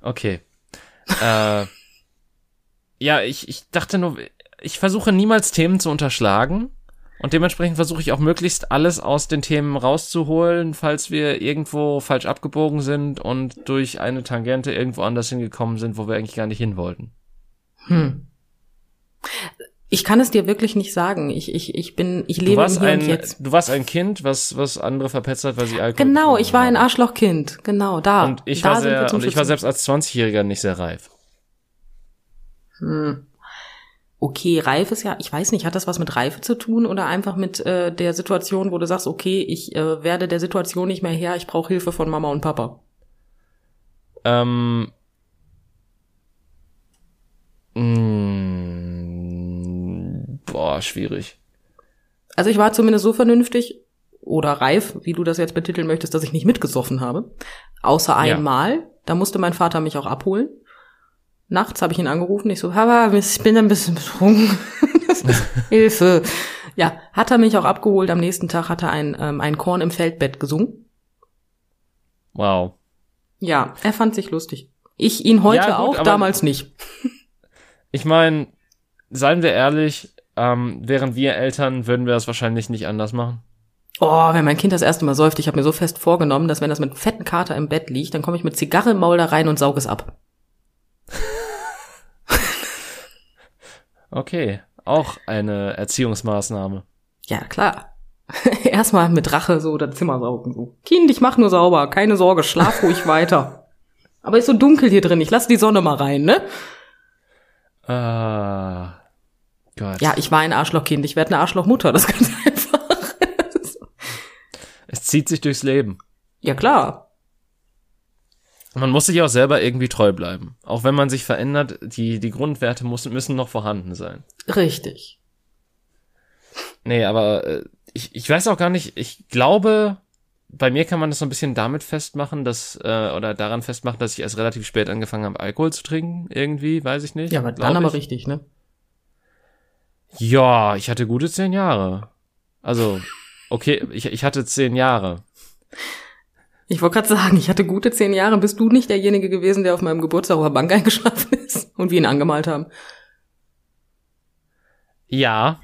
Okay. äh, ja, ich, ich dachte nur, ich versuche niemals Themen zu unterschlagen. Und dementsprechend versuche ich auch möglichst alles aus den Themen rauszuholen, falls wir irgendwo falsch abgebogen sind und durch eine Tangente irgendwo anders hingekommen sind, wo wir eigentlich gar nicht hin wollten. Hm. Ich kann es dir wirklich nicht sagen. Ich, ich, ich bin, ich Du lebe warst, im Hier ein, und Jetzt. du warst ein Kind, was, was andere verpetzert, weil sie Alkohol Genau, ich war ein. Arschlochkind. Genau, da. Und ich da war sehr, und ich war selbst als 20-Jähriger nicht sehr reif. Hm. Okay, reif ist ja, ich weiß nicht, hat das was mit Reife zu tun oder einfach mit äh, der Situation, wo du sagst, okay, ich äh, werde der Situation nicht mehr her, ich brauche Hilfe von Mama und Papa. Ähm, mm, boah, schwierig. Also ich war zumindest so vernünftig oder reif, wie du das jetzt betiteln möchtest, dass ich nicht mitgesoffen habe. Außer einmal, da musste mein Vater mich auch abholen. Nachts habe ich ihn angerufen, ich so, Papa, ich bin ein bisschen betrunken. Hilfe. Ja, hat er mich auch abgeholt. Am nächsten Tag hat er ein, ähm, ein Korn im Feldbett gesungen. Wow. Ja, er fand sich lustig. Ich ihn heute Ja, gut, auch, damals nicht. Ich meine, seien wir ehrlich, ähm, wären wir Eltern, würden wir das wahrscheinlich nicht anders machen. Oh, wenn mein Kind das erste Mal säuft, ich habe mir so fest vorgenommen, dass wenn das mit fetten Kater im Bett liegt, dann komme ich mit Zigarre im Maul da rein und saug es ab. Okay, auch eine Erziehungsmaßnahme. Ja, klar. Erstmal mit Rache so das Zimmer saugen. So. Kind, ich mach nur sauber. Keine Sorge, schlaf ruhig weiter. Aber ist so dunkel hier drin. Ich lasse die Sonne mal rein, ne? Ah, Gott. Ja, ich war ein Arschlochkind. Ich werde eine Arschlochmutter. Das ganz einfach. Es zieht sich durchs Leben. ja, klar. Man muss sich auch selber irgendwie treu bleiben. Auch wenn man sich verändert, die, die Grundwerte müssen, müssen noch vorhanden sein. Richtig. Nee, aber äh, ich, ich weiß auch gar nicht, ich glaube, bei mir kann man das so ein bisschen damit festmachen, dass, äh, oder daran festmachen, dass ich erst relativ spät angefangen habe, Alkohol zu trinken, irgendwie, weiß ich nicht. Ja, aber dann aber ich. richtig, ne? Ja, ich hatte gute zehn Jahre. Also, okay, ich, ich hatte zehn Jahre. Ich wollte gerade sagen, ich hatte gute zehn Jahre. Bist du nicht derjenige gewesen, der auf meinem Geburtstag auf der Bank eingeschlafen ist und wir ihn angemalt haben? Ja,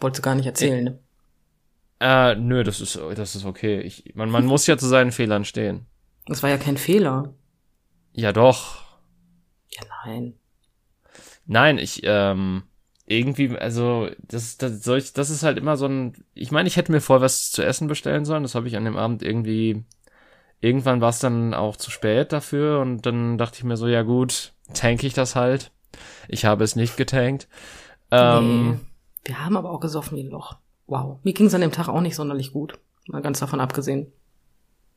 Wolltest du gar nicht erzählen, ne? äh, nö, das ist, das ist okay. Ich, man, man muss ja zu seinen Fehlern stehen. Das war ja kein Fehler. Ja, doch. Ja, nein. Nein, ich, ähm, irgendwie, also, das, das, solch, das ist halt immer so ein, ich meine, ich hätte mir vorher was zu essen bestellen sollen, das habe ich an dem Abend irgendwie, irgendwann war es dann auch zu spät dafür und dann dachte ich mir so, ja gut, tank ich das halt. Ich habe es nicht getankt. Ähm, nee. Wir haben aber auch gesoffen wie ein Loch. Wow. Mir ging es an dem Tag auch nicht sonderlich gut. Mal ganz davon abgesehen.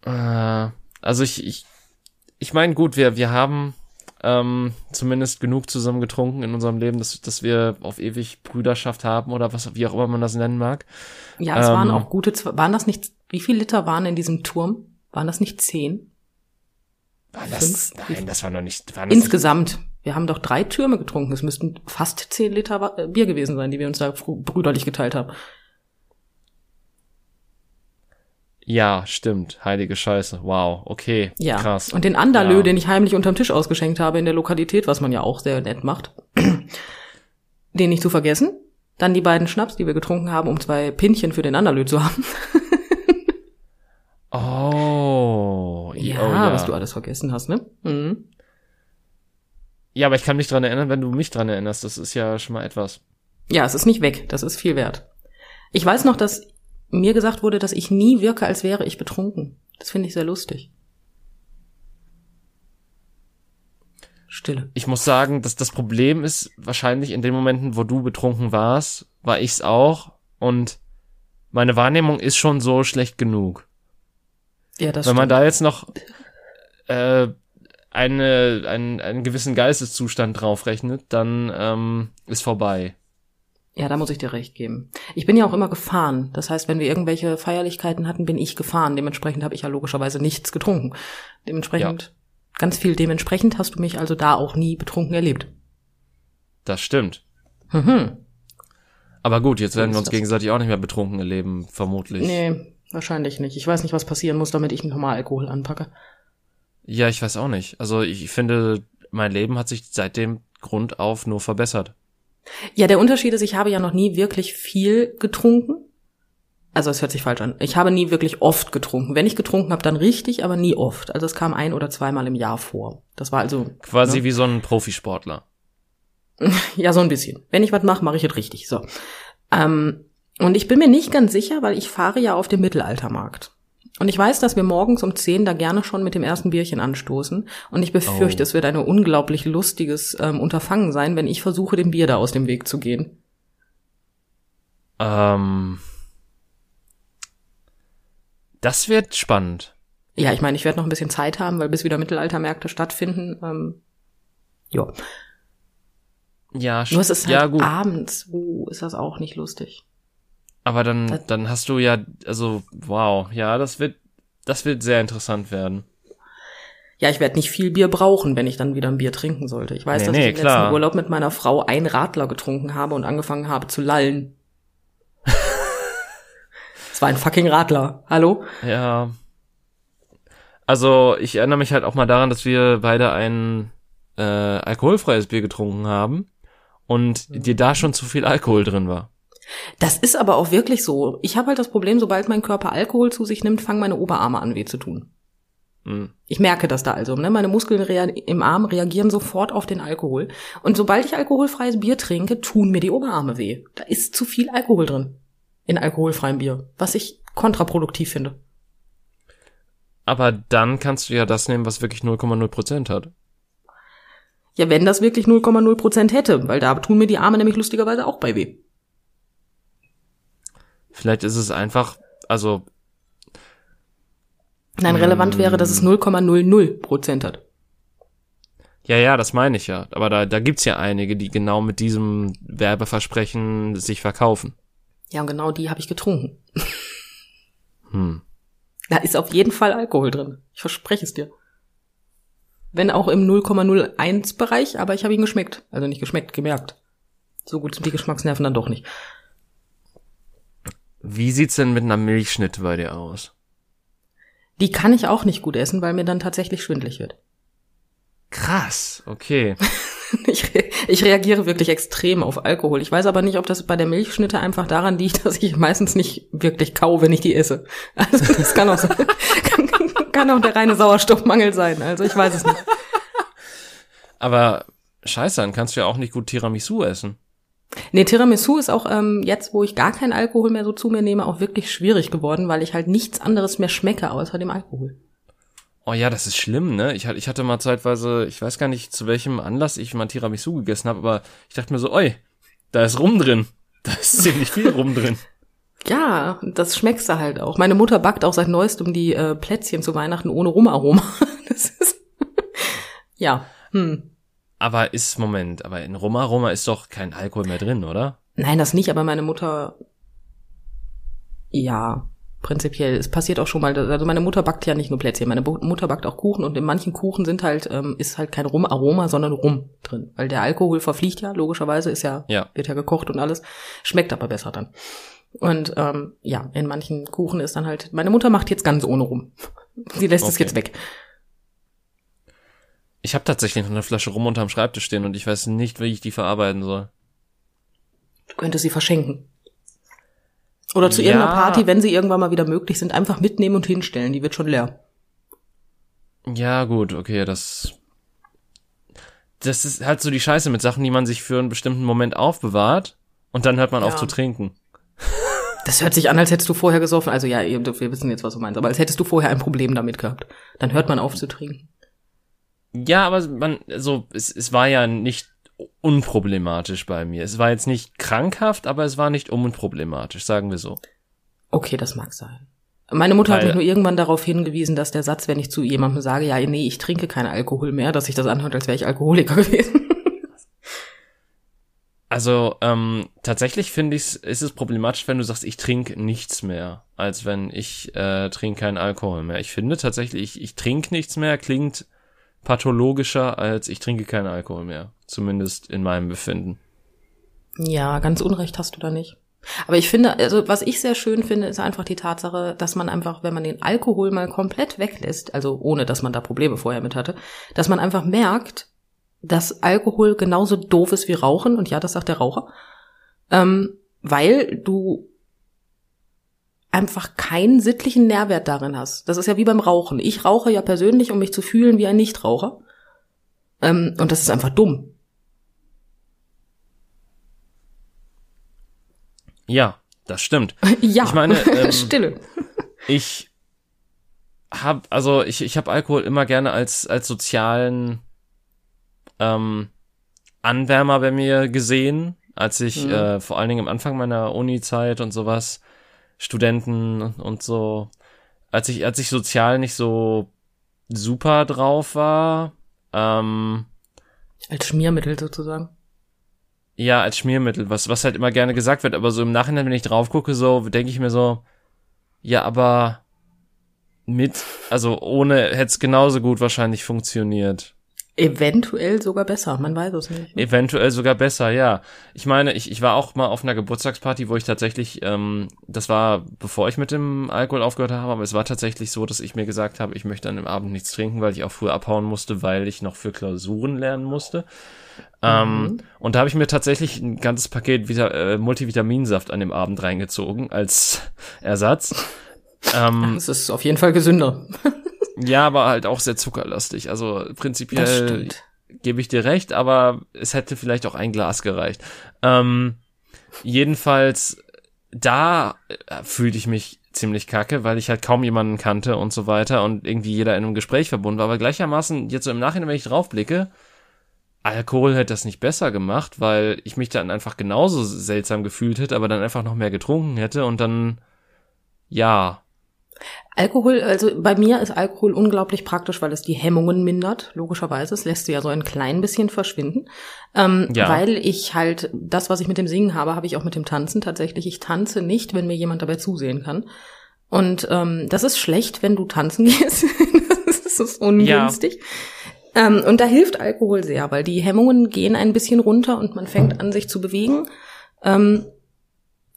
Äh, also ich, ich, ich meine, gut, wir, wir haben ähm, zumindest genug zusammen getrunken in unserem Leben, dass, dass wir auf ewig Brüderschaft haben oder was, wie auch immer man das nennen mag. Ja, es Ähm. waren auch gute, waren das nicht, wie viel Liter waren in diesem Turm? Waren das nicht zehn? War das, Fünf? nein, das war noch nicht. Waren das nicht, Insgesamt. Wir haben doch drei Türme getrunken. Es müssten fast zehn Liter äh, Bier gewesen sein, die wir uns da brüderlich geteilt haben. Ja, stimmt. Heilige Scheiße. Wow. Okay. Ja. Krass. Und den Anderlö, Ja. den ich heimlich unterm Tisch ausgeschenkt habe in der Lokalität, was man ja auch sehr nett macht, den nicht zu vergessen. Dann die beiden Schnaps, die wir getrunken haben, um zwei Pinchen für den Anderlö zu haben. Oh, ja, oh, ja. was du alles vergessen hast, ne? Mhm. Ja, aber ich kann mich dran erinnern, wenn du mich dran erinnerst. Das ist ja schon mal etwas. Ja, es ist nicht weg. Das ist viel wert. Ich weiß noch, dass mir gesagt wurde, dass ich nie wirke, als wäre ich betrunken. Das finde ich sehr lustig. Stille. Ich muss sagen, dass das Problem ist wahrscheinlich in den Momenten, wo du betrunken warst, war ich's auch und meine Wahrnehmung ist schon so schlecht genug. Ja, das Wenn man stimmt. da jetzt noch äh, eine, einen, einen gewissen Geisteszustand draufrechnet, dann ähm, ist vorbei. Ja, da muss ich dir recht geben. Ich bin ja auch immer gefahren. Das heißt, wenn wir irgendwelche Feierlichkeiten hatten, bin ich gefahren. Dementsprechend habe ich ja logischerweise nichts getrunken. Dementsprechend, ganz viel dementsprechend hast du mich also da auch nie betrunken erlebt. Das stimmt. Mhm. Aber gut, jetzt werden wir uns gegenseitig auch nicht mehr betrunken erleben, vermutlich. Nee, wahrscheinlich nicht. Ich weiß nicht, was passieren muss, damit ich nochmal Alkohol anpacke. Ja, ich weiß auch nicht. Also ich finde, mein Leben hat sich seit dem Grund auf nur verbessert. Ja, der Unterschied ist, ich habe ja noch nie wirklich viel getrunken. Also es hört sich falsch an. Ich habe nie wirklich oft getrunken. Wenn ich getrunken habe, dann richtig, aber nie oft. Also es kam ein oder zweimal im Jahr vor. Das war also Quasi ne? wie so ein Profisportler. ja so ein bisschen. Wenn ich was mache, mache ich es richtig. So. Ähm, und ich bin mir nicht ganz sicher, weil ich fahre ja auf dem Mittelaltermarkt. Und ich weiß, dass wir morgens um 10 da gerne schon mit dem ersten Bierchen anstoßen. Und ich befürchte, Oh. es wird ein unglaublich lustiges ähm, Unterfangen sein, wenn ich versuche, dem Bier da aus dem Weg zu gehen. Ähm, das wird spannend. Ja, ich meine, ich werde noch ein bisschen Zeit haben, weil bis wieder Mittelaltermärkte stattfinden. Ähm, ja. Ja, Nur es ist halt ja gut. abends. Uh, ist das auch nicht lustig. Aber dann, Das- dann hast du ja, also wow, ja, das wird, das wird sehr interessant werden. Ja, ich werde nicht viel Bier brauchen, wenn ich dann wieder ein Bier trinken sollte. Ich weiß, Nee, dass nee, ich im klar. letzten Urlaub mit meiner Frau ein Radler getrunken habe und angefangen habe zu lallen. Es war ein fucking Radler. Hallo? Ja. Also ich erinnere mich halt auch mal daran, dass wir beide ein äh, alkoholfreies Bier getrunken haben und dir da schon zu viel Alkohol drin war. Das ist aber auch wirklich so. Ich habe halt das Problem, sobald mein Körper Alkohol zu sich nimmt, fangen meine Oberarme an weh zu tun. Hm. Ich merke das da also. Ne? Meine Muskeln im Arm reagieren sofort auf den Alkohol. Und sobald ich alkoholfreies Bier trinke, tun mir die Oberarme weh. Da ist zu viel Alkohol drin. In alkoholfreiem Bier. Was ich kontraproduktiv finde. Aber dann kannst du ja das nehmen, was wirklich 0,0 Prozent hat. Ja, wenn das wirklich 0,0 Prozent hätte, weil da tun mir die Arme nämlich lustigerweise auch bei weh. Vielleicht ist es einfach, also Nein, relevant wäre, dass es 0,00 Prozent hat. ja, ja, das meine ich ja. Aber da, da gibt's ja einige, die genau mit diesem Werbeversprechen sich verkaufen. Ja, und genau die habe ich getrunken. Hm. Da ist auf jeden Fall Alkohol drin. Ich verspreche es dir. Wenn auch im 0,01 Bereich, aber ich habe ihn geschmeckt. Also nicht geschmeckt, gemerkt. So gut sind die Geschmacksnerven dann doch nicht. Wie sieht's denn mit einer Milchschnitte bei dir aus? Die kann ich auch nicht gut essen, weil mir dann tatsächlich schwindlig wird. Krass, okay. Ich, re ich reagiere wirklich extrem auf Alkohol. Ich weiß aber nicht, ob das bei der Milchschnitte einfach daran liegt, dass ich meistens nicht wirklich kau, wenn ich die esse. Also das kann auch, so, kann, kann auch der reine Sauerstoffmangel sein. Also ich weiß es nicht. Aber scheiße, dann kannst du ja auch nicht gut Tiramisu essen. Nee, Tiramisu ist auch ähm, jetzt, wo ich gar keinen Alkohol mehr so zu mir nehme, auch wirklich schwierig geworden, weil ich halt nichts anderes mehr schmecke außer dem Alkohol. Oh ja, das ist schlimm, ne? Ich, hatte- ich hatte mal zeitweise, ich weiß gar nicht, zu welchem Anlass ich mal Tiramisu gegessen habe, aber ich dachte mir so, oi, da ist Rum drin. Da ist ziemlich viel Rum drin. Ja, das schmeckst du halt auch. Meine Mutter backt auch seit neuestem die äh, Plätzchen zu Weihnachten ohne Rumaroma. Das ist ja. Hm. Aber ist, Moment, aber in Roma Roma ist doch kein Alkohol mehr drin, oder? Nein, das nicht, aber meine Mutter ja, prinzipiell. Es passiert auch schon mal, also meine Mutter backt ja nicht nur Plätzchen, meine Mutter backt auch Kuchen und in manchen Kuchen sind halt, ähm, ist halt kein Rumaroma, sondern Rum drin. Weil der Alkohol verfliegt ja, logischerweise, ist ja, Ja. wird ja gekocht und alles. Schmeckt aber besser dann. Und ähm, ja, in manchen Kuchen ist dann halt, meine Mutter macht jetzt ganz ohne Rum. Sie lässt es Okay. jetzt weg. Ich habe tatsächlich noch eine Flasche Rum unterm Schreibtisch stehen und ich weiß nicht, wie ich die verarbeiten soll. Du Könnte sie verschenken. Oder zu Ja. irgendeiner Party, wenn sie irgendwann mal wieder möglich sind, einfach mitnehmen und hinstellen. Die wird schon leer. Ja, gut, okay, das. Das ist halt so die Scheiße mit Sachen, die man sich für einen bestimmten Moment aufbewahrt und dann hört man auf Ja. zu trinken. Das hört sich an, als hättest du vorher gesoffen. Also ja, wir wissen jetzt, was du meinst. Aber als hättest du vorher ein Problem damit gehabt. Dann hört man auf zu trinken. Ja, aber man, also, es, es war ja nicht unproblematisch bei mir. Es war jetzt nicht krankhaft, aber es war nicht unproblematisch, sagen wir so. Okay, das mag sein. Meine Mutter hat Weil- mich nur irgendwann darauf hingewiesen, dass der Satz, wenn ich zu jemandem sage, ja, nee, ich trinke keinen Alkohol mehr, dass sich das anhört, als wäre ich Alkoholiker gewesen. Also, ähm, tatsächlich finde ich, ist es problematisch, wenn du sagst, ich trinke nichts mehr, als wenn ich äh, trinke keinen Alkohol mehr. Ich finde tatsächlich, ich, ich trinke nichts mehr, klingt pathologischer, als ich trinke keinen Alkohol mehr. Zumindest in meinem Befinden. Ja, ganz unrecht hast du da nicht. Aber ich finde, also was ich sehr schön finde, ist einfach die Tatsache, dass man einfach, wenn man den Alkohol mal komplett weglässt, also ohne dass man da Probleme vorher mit hatte, dass man einfach merkt, dass Alkohol genauso doof ist wie Rauchen, und ja, das sagt der Raucher, ähm, weil du einfach keinen sittlichen Nährwert darin hast. Das ist ja wie beim Rauchen. Ich rauche ja persönlich, um mich zu fühlen wie ein Nichtraucher. Ähm, und das ist einfach dumm. Ja, das stimmt. ja, Ich meine, ähm, Stille. Ich hab, also ich, ich habe Alkohol immer gerne als, als sozialen ähm, Anwärmer bei mir gesehen, als ich Mhm. äh, vor allen Dingen am Anfang meiner Uni-Zeit und sowas, Studenten und so, als ich, als ich sozial nicht so super drauf war, ähm, Als Schmiermittel sozusagen. ja, als Schmiermittel, was, was halt immer gerne gesagt wird, aber so im Nachhinein, wenn ich drauf gucke, so, denke ich mir so, ja, aber mit, also ohne hätte es genauso gut wahrscheinlich funktioniert. Eventuell sogar besser, man weiß es nicht. Eventuell sogar besser, ja. Ich meine, ich, ich war auch mal auf einer Geburtstagsparty, wo ich tatsächlich, ähm, das war bevor ich mit dem Alkohol aufgehört habe, aber es war tatsächlich so, dass ich mir gesagt habe, ich möchte an dem Abend nichts trinken, weil ich auch früh abhauen musste, weil ich noch für Klausuren lernen musste. Ähm, und da habe ich mir tatsächlich ein ganzes Paket Vita äh, Multivitaminsaft an dem Abend reingezogen als Ersatz. ähm, Es ist auf jeden Fall gesünder. ja, aber halt auch sehr zuckerlastig. Also prinzipiell gebe ich dir recht, aber es hätte vielleicht auch ein Glas gereicht. Ähm, jedenfalls, da äh, fühlte ich mich ziemlich kacke, weil ich halt kaum jemanden kannte und so weiter und irgendwie jeder in einem Gespräch verbunden war. Aber gleichermaßen, jetzt so im Nachhinein, wenn ich draufblicke, Alkohol hätte das nicht besser gemacht, weil ich mich dann einfach genauso seltsam gefühlt hätte, aber dann einfach noch mehr getrunken hätte und dann, ja, Alkohol, also bei mir ist Alkohol unglaublich praktisch, weil es die Hemmungen mindert, logischerweise. Es lässt sie ja so ein klein bisschen verschwinden. Ähm, Ja. Weil ich halt, das, was ich mit dem Singen habe, habe ich auch mit dem Tanzen tatsächlich. Ich tanze nicht, wenn mir jemand dabei zusehen kann. Und ähm, das ist schlecht, wenn du tanzen gehst. das ist ungünstig. Ähm, und da hilft Alkohol sehr, weil die Hemmungen gehen ein bisschen runter und man fängt an, sich zu bewegen. Ähm,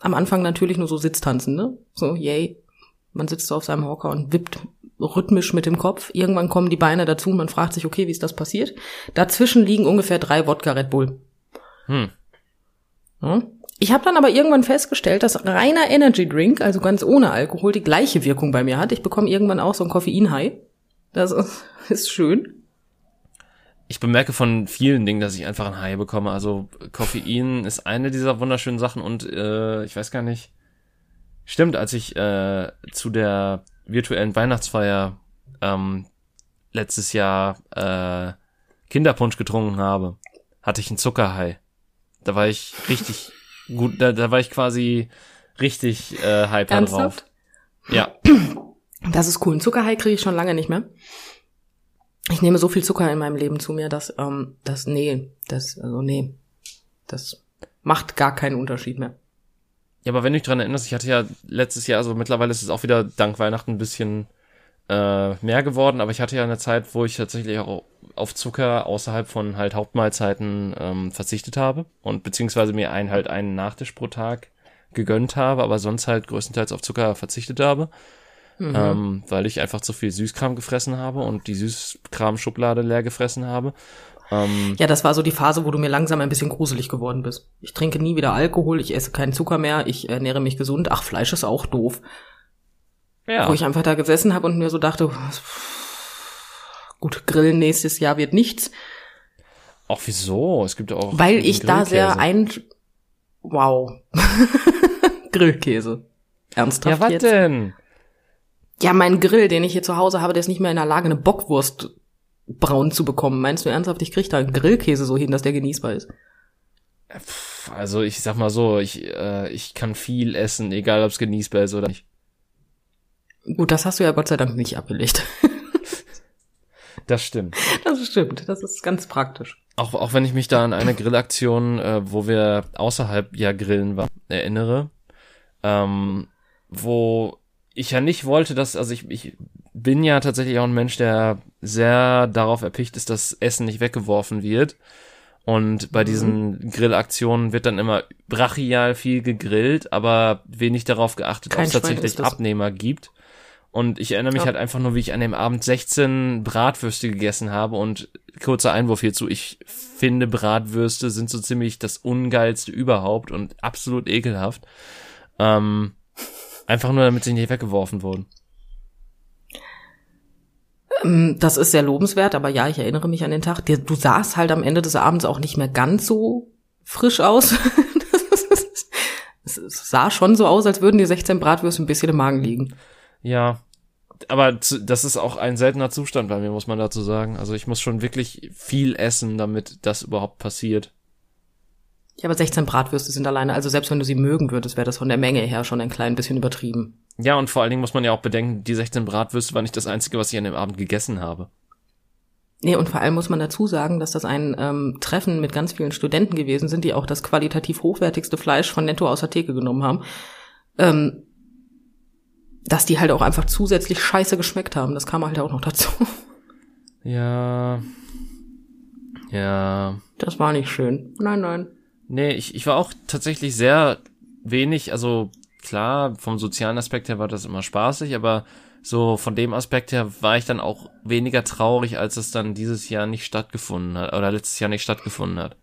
am Anfang natürlich nur so Sitztanzen, ne? So, yay. Man sitzt so auf seinem Hocker und wippt rhythmisch mit dem Kopf. Irgendwann kommen die Beine dazu und man fragt sich, okay, wie ist das passiert? Dazwischen liegen ungefähr drei Wodka Red Bull. hm, Ja. Ich habe dann aber irgendwann festgestellt, dass reiner Energy Drink, also ganz ohne Alkohol, die gleiche Wirkung bei mir hat. Ich bekomme irgendwann auch so ein Koffein-High. Das ist, ist schön. ich bemerke von vielen Dingen, dass ich einfach ein High bekomme. Also Koffein ist eine dieser wunderschönen Sachen und äh, ich weiß gar nicht. Stimmt, als ich äh, zu der virtuellen Weihnachtsfeier ähm, letztes Jahr äh, Kinderpunsch getrunken habe, hatte ich einen Zuckerhigh. Da war ich richtig gut, da, da war ich quasi richtig äh, hyper drauf. Ernsthaft? Ja, Das ist cool. Ein Zuckerhigh kriege ich schon lange nicht mehr. Ich nehme so viel Zucker in meinem Leben zu mir, dass ähm, das nee, das also nee, das macht gar keinen Unterschied mehr. Ja, aber wenn du dich dran erinnerst, ich hatte ja letztes Jahr, also mittlerweile ist es auch wieder dank Weihnachten ein bisschen äh, mehr geworden, aber ich hatte ja eine Zeit, wo ich tatsächlich auch auf Zucker außerhalb von halt Hauptmahlzeiten ähm, verzichtet habe und beziehungsweise mir einen halt einen Nachtisch pro Tag gegönnt habe, aber sonst halt größtenteils auf Zucker verzichtet habe, ähm, weil ich einfach zu viel Süßkram gefressen habe und die Süßkram-Schublade leer gefressen habe. Ähm, Ja, das war so die Phase, wo du mir langsam ein bisschen gruselig geworden bist. Ich trinke nie wieder Alkohol, ich esse keinen Zucker mehr, ich ernähre mich gesund. Ach, Fleisch ist auch doof. ja. Wo ich einfach da gesessen habe und mir so dachte, gut, Grillen nächstes Jahr wird nichts, auch wieso? Es gibt ja auch. weil ich da sehr ein wow Grillkäse. Ernsthaft Ja, was jetzt? denn? Ja, mein Grill, den ich hier zu Hause habe, der ist nicht mehr in der Lage, eine Bockwurst braun zu bekommen. Meinst du ernsthaft, ich krieg da einen Grillkäse so hin, dass der genießbar ist? Pff, Also ich sag mal so, ich, äh, ich kann viel essen, egal ob es genießbar ist oder nicht. Gut, das hast du ja Gott sei Dank nicht abgelegt. Das stimmt. Das stimmt, das ist ganz praktisch. Auch, auch wenn ich mich da an eine Grillaktion, äh, wo wir außerhalb ja grillen waren, erinnere, ähm, wo ich ja nicht wollte, dass, also ich, ich bin ja tatsächlich auch ein Mensch, der sehr darauf erpicht ist, dass Essen nicht weggeworfen wird. Und bei diesen Grillaktionen wird dann immer brachial viel gegrillt, aber wenig darauf geachtet, ob es tatsächlich. Abnehmer gibt. Und ich erinnere mich Ja. halt einfach nur, wie ich an dem Abend 16 Bratwürste gegessen habe und kurzer Einwurf hierzu, ich finde Bratwürste sind so ziemlich das ungeilste überhaupt und absolut ekelhaft. Ähm, einfach nur, damit sie nicht weggeworfen wurden. Ähm, Das ist sehr lobenswert, aber ja, ich erinnere mich an den Tag. Du sahst halt am Ende des Abends auch nicht mehr ganz so frisch aus. Es sah schon so aus, als würden die 16 Bratwürste ein bisschen im Magen liegen. Ja, aber das ist auch ein seltener Zustand bei mir, muss man dazu sagen. Also ich muss schon wirklich viel essen, damit das überhaupt passiert. Ja, aber 16 Bratwürste sind alleine, also selbst wenn du sie mögen würdest, wäre das von der Menge her schon ein klein bisschen übertrieben. Ja, und vor allen Dingen muss man ja auch bedenken, die 16 Bratwürste war nicht das einzige, was ich an dem Abend gegessen habe. Nee, und vor allem muss man dazu sagen, dass das ein ähm, Treffen mit ganz vielen Studenten gewesen sind, die auch das qualitativ hochwertigste Fleisch von Netto aus der Theke genommen haben. Ähm, dass die halt auch einfach zusätzlich scheiße geschmeckt haben. Das kam halt auch noch dazu. Ja. Ja. Das war nicht schön. Nein, nein. Nee, ich, ich war auch tatsächlich sehr wenig, also klar, vom sozialen Aspekt her war das immer spaßig, aber so von dem Aspekt her war ich dann auch weniger traurig, als es dann dieses Jahr nicht stattgefunden hat oder letztes Jahr nicht stattgefunden hat.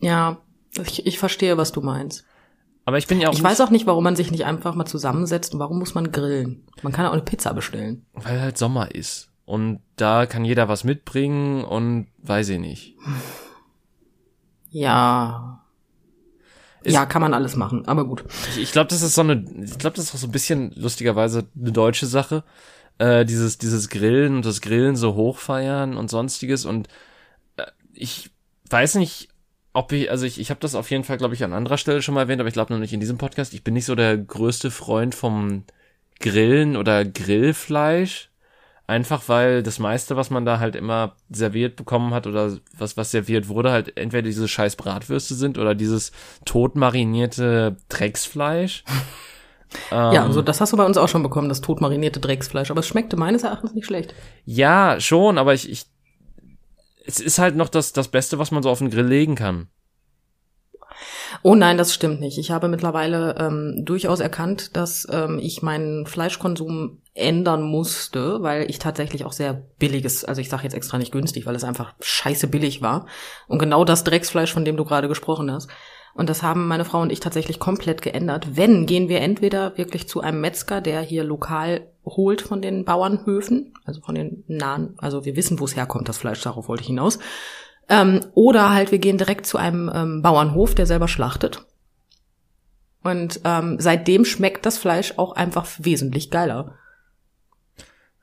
Ja, ich, ich verstehe, was du meinst. Aber ich bin ja auch Ich weiß auch nicht, warum man sich nicht einfach mal zusammensetzt und warum muss man grillen. Man kann auch eine Pizza bestellen. weil halt Sommer ist und da kann jeder was mitbringen und weiß ich nicht. Ja. Ist- ja, kann man alles machen, aber gut. Ich, ich glaube, das ist so eine, ich glaube, das ist auch so ein bisschen lustigerweise eine deutsche Sache. Äh, dieses, dieses Grillen und das Grillen so hochfeiern und sonstiges. Und äh, ich weiß nicht, ob ich, also ich, ich habe das auf jeden Fall, glaube ich, an anderer Stelle schon mal erwähnt, aber ich glaube noch nicht in diesem Podcast. Ich bin nicht so der größte Freund vom Grillen oder Grillfleisch. Einfach weil das meiste, was man da halt immer serviert bekommen hat oder was, was serviert wurde, halt entweder diese scheiß Bratwürste sind oder dieses totmarinierte Drecksfleisch. Ja, Ähm, also das hast du bei uns auch schon bekommen, das totmarinierte Drecksfleisch. Aber es schmeckte meines Erachtens nicht schlecht. Ja, schon, aber ich, ich es ist halt noch das, das Beste, was man so auf den Grill legen kann. Oh nein, das stimmt nicht. Ich habe mittlerweile ähm, durchaus erkannt, dass ähm, ich meinen Fleischkonsum ändern musste, weil ich tatsächlich auch sehr billiges, also ich sage jetzt extra nicht günstig, weil es einfach scheiße billig war. Und genau das Drecksfleisch, von dem du gerade gesprochen hast. Und das haben meine Frau und ich tatsächlich komplett geändert. Wenn, gehen wir entweder wirklich zu einem Metzger, der hier lokal holt von den Bauernhöfen, also von den nahen, also wir wissen, wo es herkommt, das Fleisch, darauf wollte ich hinaus. Ähm, oder halt, wir gehen direkt zu einem ähm, Bauernhof, der selber schlachtet. Und ähm, seitdem schmeckt das Fleisch auch einfach wesentlich geiler.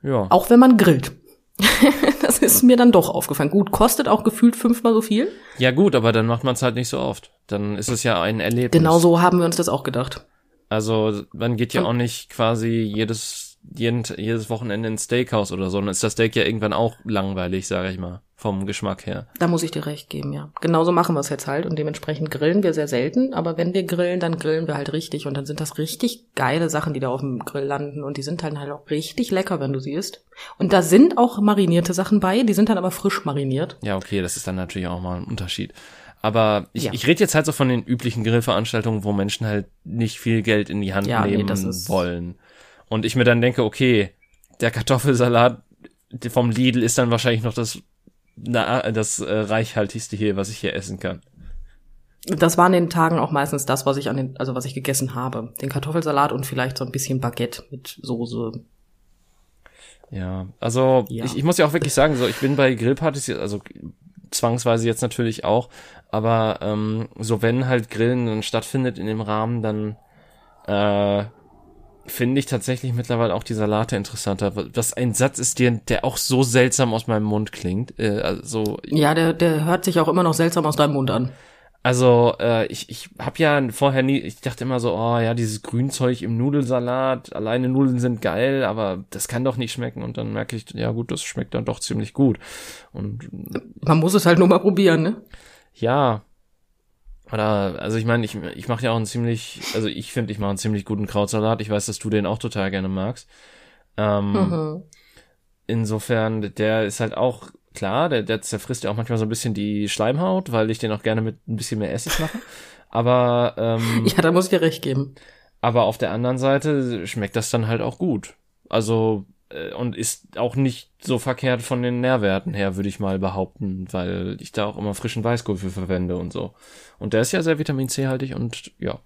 Ja. Auch wenn man grillt. das ist mir dann doch aufgefallen. Gut, kostet auch gefühlt fünfmal so viel. Ja gut, aber dann macht man es halt nicht so oft. Dann ist es ja ein Erlebnis. Genau so haben wir uns das auch gedacht. Also man geht ja auch nicht quasi jedes, jeden, jedes Wochenende ins Steakhouse oder so. Dann ist das Steak ja irgendwann auch langweilig, sage ich mal, vom Geschmack her. Da muss ich dir recht geben, ja. Genauso machen wir es jetzt halt und dementsprechend grillen wir sehr selten, aber wenn wir grillen, dann grillen wir halt richtig und dann sind das richtig geile Sachen, die da auf dem Grill landen und die sind dann halt auch richtig lecker, wenn du sie isst. Und da sind auch marinierte Sachen bei, die sind dann aber frisch mariniert. Ja, okay, das ist dann natürlich auch mal ein Unterschied. Aber ich, Ja. ich rede jetzt halt so von den üblichen Grillveranstaltungen, wo Menschen halt nicht viel Geld in die Hand Ja, nee, nehmen ist- wollen. Und ich mir dann denke, okay, der Kartoffelsalat vom Lidl ist dann wahrscheinlich noch das na, das äh, reichhaltigste hier, was ich hier essen kann. Das war an den Tagen auch meistens das, was ich an den, also was ich gegessen habe. Den Kartoffelsalat und vielleicht so ein bisschen Baguette mit Soße. Ja, also Ja. Ich, ich muss ja auch wirklich sagen, so ich bin bei Grillpartys, also zwangsweise jetzt natürlich auch, aber ähm, so wenn halt Grillen dann stattfindet in dem Rahmen, dann äh, finde ich tatsächlich mittlerweile auch die Salate interessanter. Was ein Satz ist, der, der auch so seltsam aus meinem Mund klingt. Äh, also Ja, der, der hört sich auch immer noch seltsam aus deinem Mund an. Also, äh, ich, ich habe ja vorher nie, ich dachte immer so, oh ja, dieses Grünzeug im Nudelsalat, alleine Nudeln sind geil, aber das kann doch nicht schmecken. Und dann merke ich, ja gut, das schmeckt dann doch ziemlich gut. Und Man muss es halt nur mal probieren, ne? ja, oder, also ich meine, ich, ich mache ja auch einen ziemlich, also ich finde, ich mache einen ziemlich guten Krautsalat. Ich weiß, dass du den auch total gerne magst. Ähm, Mhm. Insofern, der ist halt auch klar, der, der zerfrisst ja auch manchmal so ein bisschen die Schleimhaut, weil ich den auch gerne mit ein bisschen mehr Essig mache. Aber ähm, Ja, da muss ich dir recht geben. aber auf der anderen Seite schmeckt das dann halt auch gut. Also und ist auch nicht so verkehrt von den Nährwerten her, würde ich mal behaupten, weil ich da auch immer frischen Weißkohl für verwende und so. Und der ist ja sehr Vitamin C haltig und ja,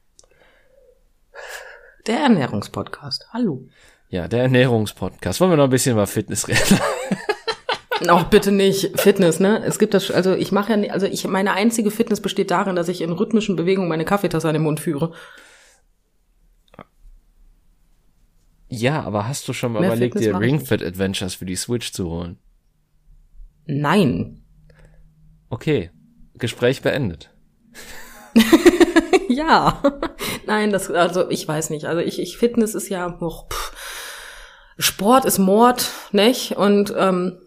Der Ernährungspodcast. Hallo. ja, der Ernährungspodcast. Wollen wir noch ein bisschen über Fitness reden? Auch bitte nicht Fitness, ne? Es gibt das, also ich mache ja, also ich, meine einzige Fitness besteht darin, dass ich in rhythmischen Bewegungen meine Kaffeetasse an den Mund führe. Ja, aber hast du schon mal Mehr überlegt, Fitness dir mach ich Ring nicht. Fit Adventures für die Switch zu holen? Nein. Okay, Gespräch beendet. ja. Nein, das, also ich weiß nicht. Also ich, ich Fitness ist ja, och, pff, Sport ist Mord, nicht? Und ähm,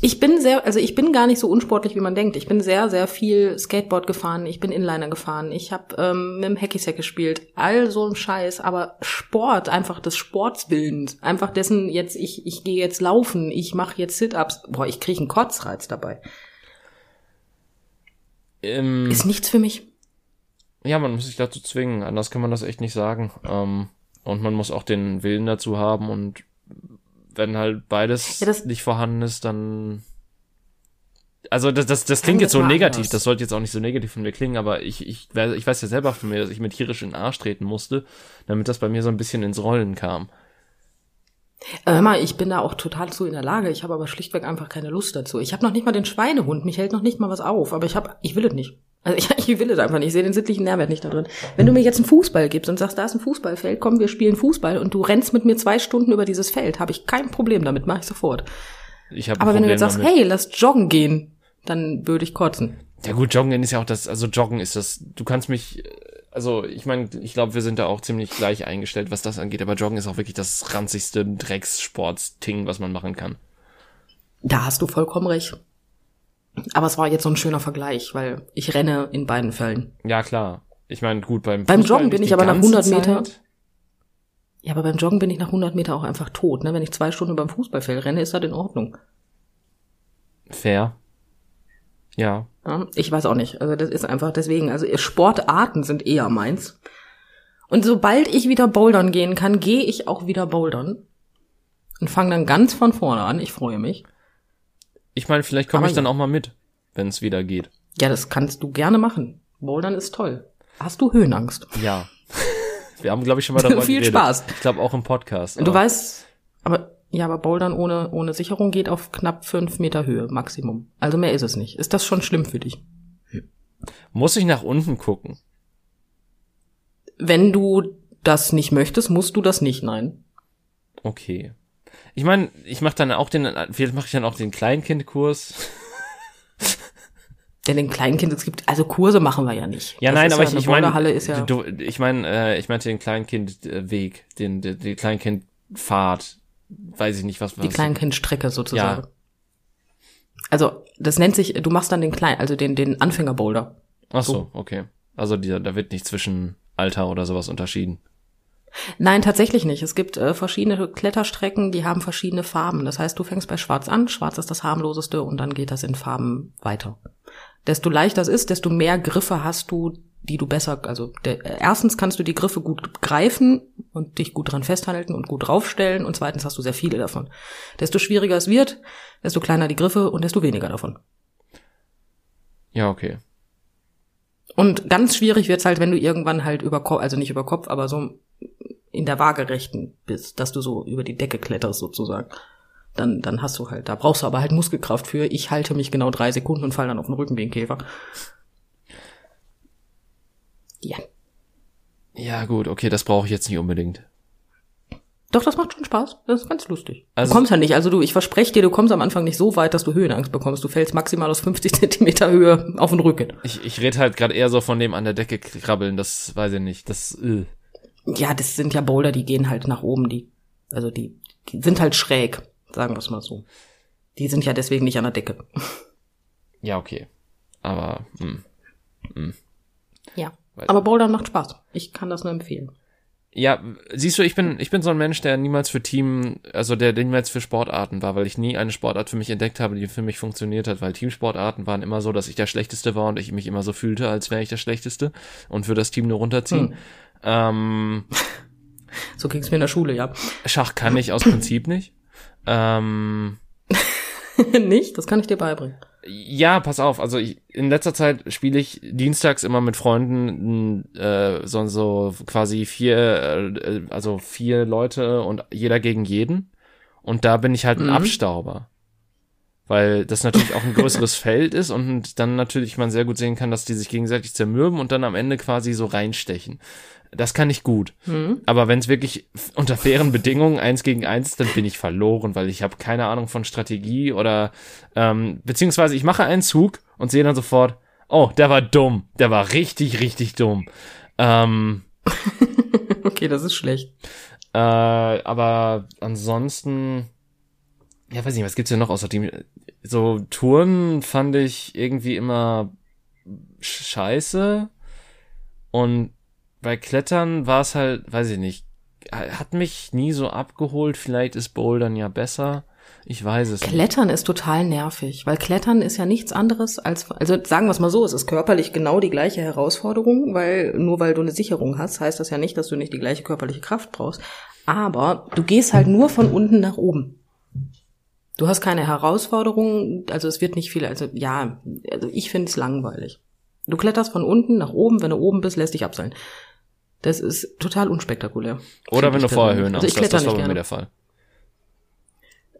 ich bin sehr, also ich bin gar nicht so unsportlich, wie man denkt. Ich bin sehr, sehr viel Skateboard gefahren, ich bin Inliner gefahren, ich habe ähm, mit dem Hacky-Sack gespielt, all so ein Scheiß, aber Sport, einfach des Sports willens, einfach dessen jetzt, ich, ich gehe jetzt laufen, ich mache jetzt Sit-Ups, boah, ich kriege einen Kotzreiz dabei. Ähm, Ist nichts für mich. Ja, man muss sich dazu zwingen, anders kann man das echt nicht sagen. Ähm, und man muss auch den Willen dazu haben und wenn halt beides Ja, das- nicht vorhanden ist, dann also das, das, das klingt jetzt so negativ, anders. das sollte jetzt auch nicht so negativ von mir klingen, aber ich, ich, weiß- ich weiß ja selber von mir, dass ich mir tierisch in den Arsch treten musste, damit das bei mir so ein bisschen ins Rollen kam. Äh, Hör mal, ich bin da auch total zu in der Lage. Ich habe aber schlichtweg einfach keine Lust dazu. Ich habe noch nicht mal den Schweinehund. Mich hält noch nicht mal was auf. Aber ich habe, ich will es nicht. Also ich, ich will es einfach nicht. Ich sehe den sittlichen Nährwert nicht da drin. Wenn du mir jetzt einen Fußball gibst und sagst, da ist ein Fußballfeld, komm, wir spielen Fußball und du rennst mit mir zwei Stunden über dieses Feld, habe ich kein Problem damit. Mache ich sofort. Ich Aber wenn du jetzt sagst, damit. hey, lass joggen gehen, dann würde ich kotzen. Ja gut, Joggen ist ja auch das, also Joggen ist das, du kannst mich, also ich meine, ich glaube, wir sind da auch ziemlich gleich eingestellt, was das angeht, aber Joggen ist auch wirklich das ranzigste Dreckssports-Ting, was man machen kann. Da hast du vollkommen recht. Aber es war jetzt so ein schöner Vergleich, weil ich renne in beiden Fällen. Ja, klar. Ich meine, gut, beim Beim Fußball Joggen bin ich aber nach ganze 100 Meter- Zeit. Ja, aber beim Joggen bin ich nach 100 Meter auch einfach tot. Ne? Wenn ich zwei Stunden beim Fußballfeld renne, ist das in Ordnung. Fair. Ja. Ja, ich weiß auch nicht. Also das ist einfach deswegen. Also Sportarten sind eher meins. Und sobald ich wieder bouldern gehen kann, gehe ich auch wieder bouldern. Und fange dann ganz von vorne an. Ich freue mich. Ich meine, vielleicht komme ich dann auch mal mit, wenn es wieder geht. Ja, das kannst du gerne machen. Bouldern ist toll. Hast du Höhenangst? Ja. Wir haben, glaube ich, schon mal darüber Viel geredet. Spaß. Ich glaube auch im Podcast. Du weißt, aber ja, aber Bouldern ohne, ohne Sicherung geht auf knapp fünf Meter Höhe, Maximum. Also mehr ist es nicht. Ist das schon schlimm für dich? Muss ich nach unten gucken? Wenn du das nicht möchtest, musst du das nicht, nein. Okay. Ich meine, ich mache dann auch den, vielleicht mache ich dann auch den Kleinkindkurs. Denn den Kleinkind, es gibt, also Kurse machen wir ja nicht. Ja, Das nein, aber ja, ich, ich meine, ja, du, ich meine, äh, ich meinte den Kleinkindweg, den, den, die Kleinkindfahrt, weiß ich nicht, was die was- Kleinkindstrecke sozusagen. Ja. Also, das nennt sich, du machst dann den Klein, also den, den Anfängerboulder. Ach so, okay. Also die, da wird nicht zwischen Alter oder sowas unterschieden. Nein, tatsächlich nicht. Es gibt äh, verschiedene Kletterstrecken, die haben verschiedene Farben. Das heißt, du fängst bei Schwarz an. Schwarz ist das harmloseste und dann geht das in Farben weiter. Desto leichter es ist, desto mehr Griffe hast du, die du besser, also der, erstens kannst du die Griffe gut greifen und dich gut dran festhalten und gut draufstellen und zweitens hast du sehr viele davon. Desto schwieriger es wird, desto kleiner die Griffe und desto weniger davon. Ja, okay. Und ganz schwierig wird's halt, wenn du irgendwann halt über Kopf, also nicht über Kopf, aber so in der Waagerechten bist, dass du so über die Decke kletterst sozusagen. Dann, dann hast du halt, da brauchst du aber halt Muskelkraft für. Ich halte mich genau drei Sekunden und fall dann auf den Rücken wie ein Käfer. Ja. Ja, gut, okay, das brauche ich jetzt nicht unbedingt. Doch, das macht schon Spaß. Das ist ganz lustig. Also- du kommst ja nicht, also du, ich verspreche dir, du kommst am Anfang nicht so weit, dass du Höhenangst bekommst. Du fällst maximal aus 50 Zentimeter Höhe auf den Rücken. Ich, ich rede halt gerade eher so von dem an der Decke krabbeln, das weiß ich nicht. Das, äh. Ja, das sind ja Boulder, die gehen halt nach oben, die, also die, die sind halt schräg, sagen wir es mal so. Die sind ja deswegen nicht an der Decke. Ja, okay. Aber, hm. Ja. Weiß Aber Bouldern macht Spaß. Ich kann das nur empfehlen. Ja, siehst du, ich bin, ich bin so ein Mensch, der niemals für Team, also der, der niemals für Sportarten war, weil ich nie eine Sportart für mich entdeckt habe, die für mich funktioniert hat, weil Teamsportarten waren immer so, dass ich der Schlechteste war und ich mich immer so fühlte, als wäre ich der Schlechteste und für das Team nur runterziehen. Hm. Ähm, So ging's mir in der Schule, ja. Schach kann ich aus Prinzip nicht. Ähm, nicht? Das kann ich dir beibringen. Ja, pass auf. Also ich, in letzter Zeit spiele ich dienstags immer mit Freunden äh, so, so quasi vier, äh, also vier Leute und jeder gegen jeden. Und da bin ich halt ein Mhm. Abstauber. Weil das natürlich auch ein größeres Feld ist und dann natürlich man sehr gut sehen kann, dass die sich gegenseitig zermürben und dann am Ende quasi so reinstechen. Das kann ich gut. Mhm. Aber wenn es wirklich unter fairen Bedingungen eins gegen eins, ist, dann bin ich verloren, weil ich habe keine Ahnung von Strategie oder ähm, beziehungsweise ich mache einen Zug und sehe dann sofort, oh, der war dumm, der war richtig, richtig dumm. Ähm, Okay, das ist schlecht. äh, aber ansonsten, ja, weiß nicht, was gibt's denn noch außer dem? So Touren fand ich irgendwie immer scheiße und bei Klettern war es halt, weiß ich nicht, hat mich nie so abgeholt. Vielleicht ist Bouldern ja besser. Ich weiß es nicht. Klettern ist total nervig, weil Klettern ist ja nichts anderes als, also sagen wir es mal so, es ist körperlich genau die gleiche Herausforderung, weil nur weil du eine Sicherung hast, heißt das ja nicht, dass du nicht die gleiche körperliche Kraft brauchst. Aber du gehst halt nur von unten nach oben. Du hast keine Herausforderung, also es wird nicht viel, also ja, also ich finde es langweilig. Du kletterst von unten nach oben, wenn du oben bist, lässt dich abseilen. Das ist total unspektakulär. Oder wenn du vorher persönlich. Höhen Also hast. ich das, kletter das war bei mir der Fall.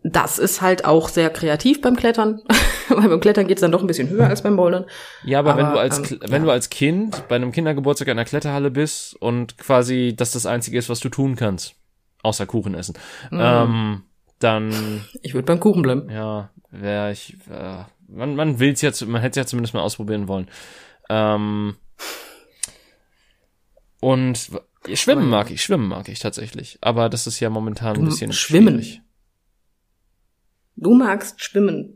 Das ist halt auch sehr kreativ beim Klettern, weil beim Klettern geht's dann doch ein bisschen höher als beim Bouldern. Ja, aber, wenn Aber, du als ähm, wenn ja. du als Kind bei einem Kindergeburtstag in einer Kletterhalle bist und quasi das das einzige ist, was du tun kannst, außer Kuchen essen, Mhm. ähm, dann Ich würde beim Kuchen bleiben. ja, wäre ich äh, man man will's jetzt, man hätte es ja zumindest mal ausprobieren wollen. Ähm, und Schwimmen ja. mag ich, Schwimmen mag ich tatsächlich, aber das ist ja momentan ein Du- bisschen Schwimmen? schwierig. Du magst schwimmen.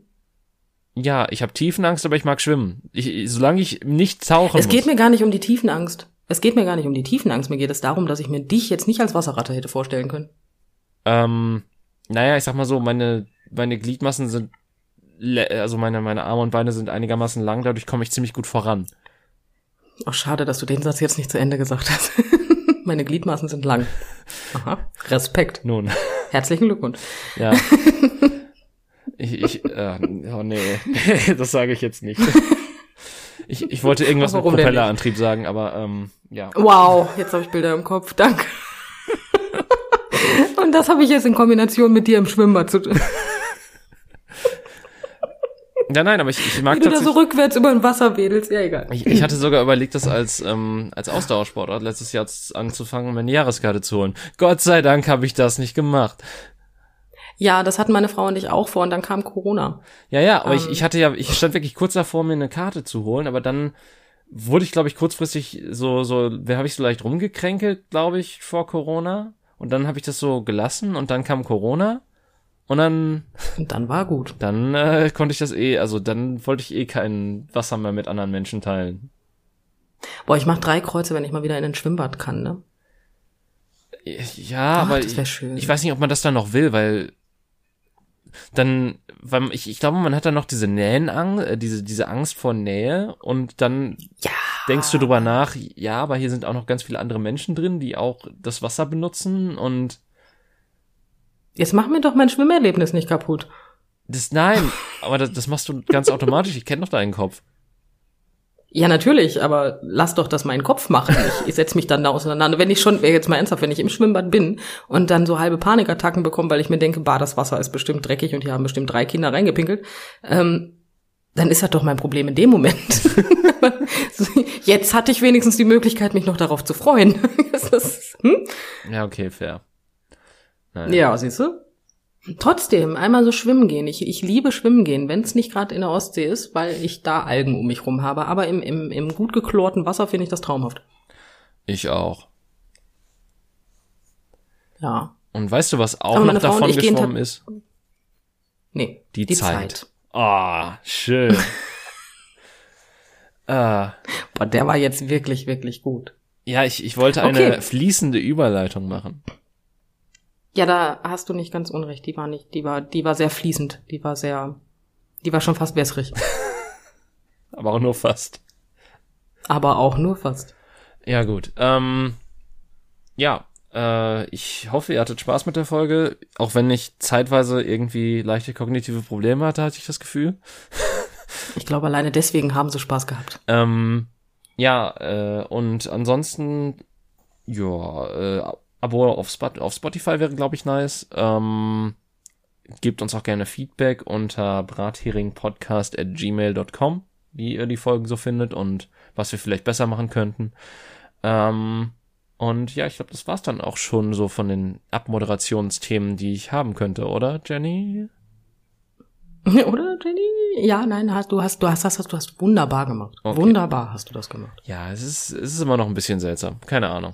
Ja, ich habe Tiefenangst, aber ich mag schwimmen. Ich, solange ich nicht tauchen Es muss. geht mir gar nicht um die Tiefenangst. Es geht mir gar nicht um die Tiefenangst. Mir geht es darum, dass ich mir dich jetzt nicht als Wasserratte hätte vorstellen können. Ähm, naja, ich sag mal so, meine, meine Gliedmassen sind, also meine, meine Arme und Beine sind einigermaßen lang, dadurch komme ich ziemlich gut voran. Ach, schade, dass du den Satz jetzt nicht zu Ende gesagt hast. Meine Gliedmaßen sind lang. Aha. Respekt. Nun, Herzlichen Glückwunsch. ja. Ich, ich, äh, oh nee, das sage ich jetzt nicht. Ich, ich wollte irgendwas mit Warum? Propellerantrieb sagen, aber ähm, ja. Wow, jetzt habe ich Bilder im Kopf. Danke. Und das habe ich jetzt in Kombination mit dir im Schwimmbad zu tun. Ja, nein, aber ich, ich mag Wie du da so rückwärts über ein Wasser wedelst. Ja, egal. Ich, ich hatte sogar überlegt, das als, ähm, als Ausdauersportart letztes Jahr anzufangen, um mir eine Jahreskarte zu holen. Gott sei Dank habe ich das nicht gemacht. Ja, das hatten meine Frau und ich auch vor und dann kam Corona. Ja, ja, aber ich, Ähm. ich hatte ja, ich stand wirklich kurz davor, mir eine Karte zu holen, aber dann wurde ich, glaube ich, kurzfristig so, so, wer habe ich so leicht rumgekränkelt, glaube ich, vor Corona. Und dann habe ich das so gelassen und dann kam Corona. Und dann, Und dann war gut. dann äh, konnte ich das eh, also dann wollte ich eh kein Wasser mehr mit anderen Menschen teilen. Boah, ich mach drei Kreuze, wenn ich mal wieder in ein Schwimmbad kann, ne? Ja, Ach, aber ich, ich weiß nicht, ob man das dann noch will, weil dann, weil ich, ich glaube, man hat dann noch diese Nähenangst, äh, diese, diese Angst vor Nähe und dann Ja. Denkst du drüber nach, ja, aber hier sind auch noch ganz viele andere Menschen drin, die auch das Wasser benutzen und Jetzt mach mir doch mein Schwimmerlebnis nicht kaputt. das, nein, aber das, das machst du ganz automatisch, ich kenne doch deinen Kopf. Ja, natürlich, aber lass doch das meinen Kopf machen. Ich, ich setze mich dann da auseinander. Wenn ich schon, jetzt mal ernsthaft, wenn ich im Schwimmbad bin und dann so halbe Panikattacken bekomme, weil ich mir denke, bah, das Wasser ist bestimmt dreckig und hier haben bestimmt drei Kinder reingepinkelt, ähm, dann ist das doch mein Problem in dem Moment. jetzt hatte ich wenigstens die Möglichkeit, mich noch darauf zu freuen. Das hm? Ja, okay, fair. Naja. Ja, siehst du? Trotzdem, einmal so schwimmen gehen. Ich, ich liebe schwimmen gehen, wenn es nicht gerade in der Ostsee ist, weil ich da Algen um mich rum habe. Aber im, im, im gut geklorten Wasser finde ich das traumhaft. Ich auch. Ja. Und weißt du, was auch noch Frau davon geschwommen ist? Nee. Die, Zeit. Ah, schön. ah, Boah, der war jetzt wirklich, wirklich gut. ja, ich, ich wollte eine Okay. fließende Überleitung machen. Ja, da hast du nicht ganz unrecht. Die war nicht, die war, die war sehr fließend. Die war sehr, die war schon fast wässrig. Aber auch nur fast. Aber auch nur fast. Ja, gut. Ähm, ja, äh, ich hoffe, ihr hattet Spaß mit der Folge. Auch wenn ich zeitweise irgendwie leichte kognitive Probleme hatte, hatte ich das Gefühl. Ich glaube, alleine deswegen haben sie Spaß gehabt. Ähm, ja, äh, und ansonsten, ja, äh, Abo auf, Spot auf Spotify wäre, glaube ich, nice. Ähm, gebt uns auch gerne Feedback unter bratheringpodcast at gmail.com, wie ihr die Folgen so findet und was wir vielleicht besser machen könnten. Ähm, und ja, ich glaube, das war's dann auch schon so von den Abmoderationsthemen, die ich haben könnte, oder, Jenny? Oder, Jenny? Ja, nein, hast, du hast, du hast, hast, hast, du hast wunderbar gemacht. Okay. Wunderbar hast du das gemacht. Ja, es ist, es ist immer noch ein bisschen seltsam. Keine Ahnung.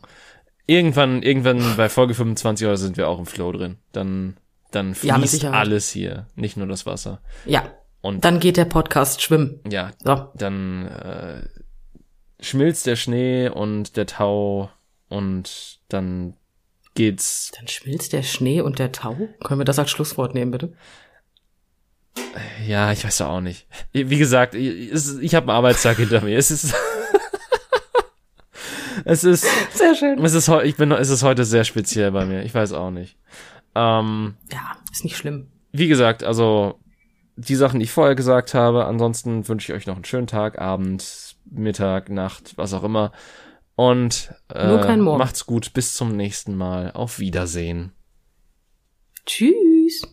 Irgendwann, irgendwann bei Folge 25 oder sind wir auch im Flow drin. Dann, dann Ja, fließt Sicherheit. alles hier, nicht nur das Wasser. Ja. Und Dann geht der Podcast schwimmen. ja, So. dann äh, schmilzt der Schnee und der Tau und dann geht's. Dann schmilzt der Schnee und der Tau. Können wir das als Schlusswort nehmen, bitte? Ja, ich weiß ja auch nicht. Wie gesagt, ich, ich habe einen Arbeitstag hinter mir. Es ist, es ist, Sehr schön. es ist, ich bin, es ist heute sehr speziell bei mir. Ich weiß auch nicht. Ähm, Ja, ist nicht schlimm. wie gesagt, also die Sachen, die ich vorher gesagt habe. Ansonsten wünsche ich euch noch einen schönen Tag, Abend, Mittag, Nacht, was auch immer. Und äh, Nur kein Morgen. macht's gut. Bis zum nächsten Mal. Auf Wiedersehen. Tschüss.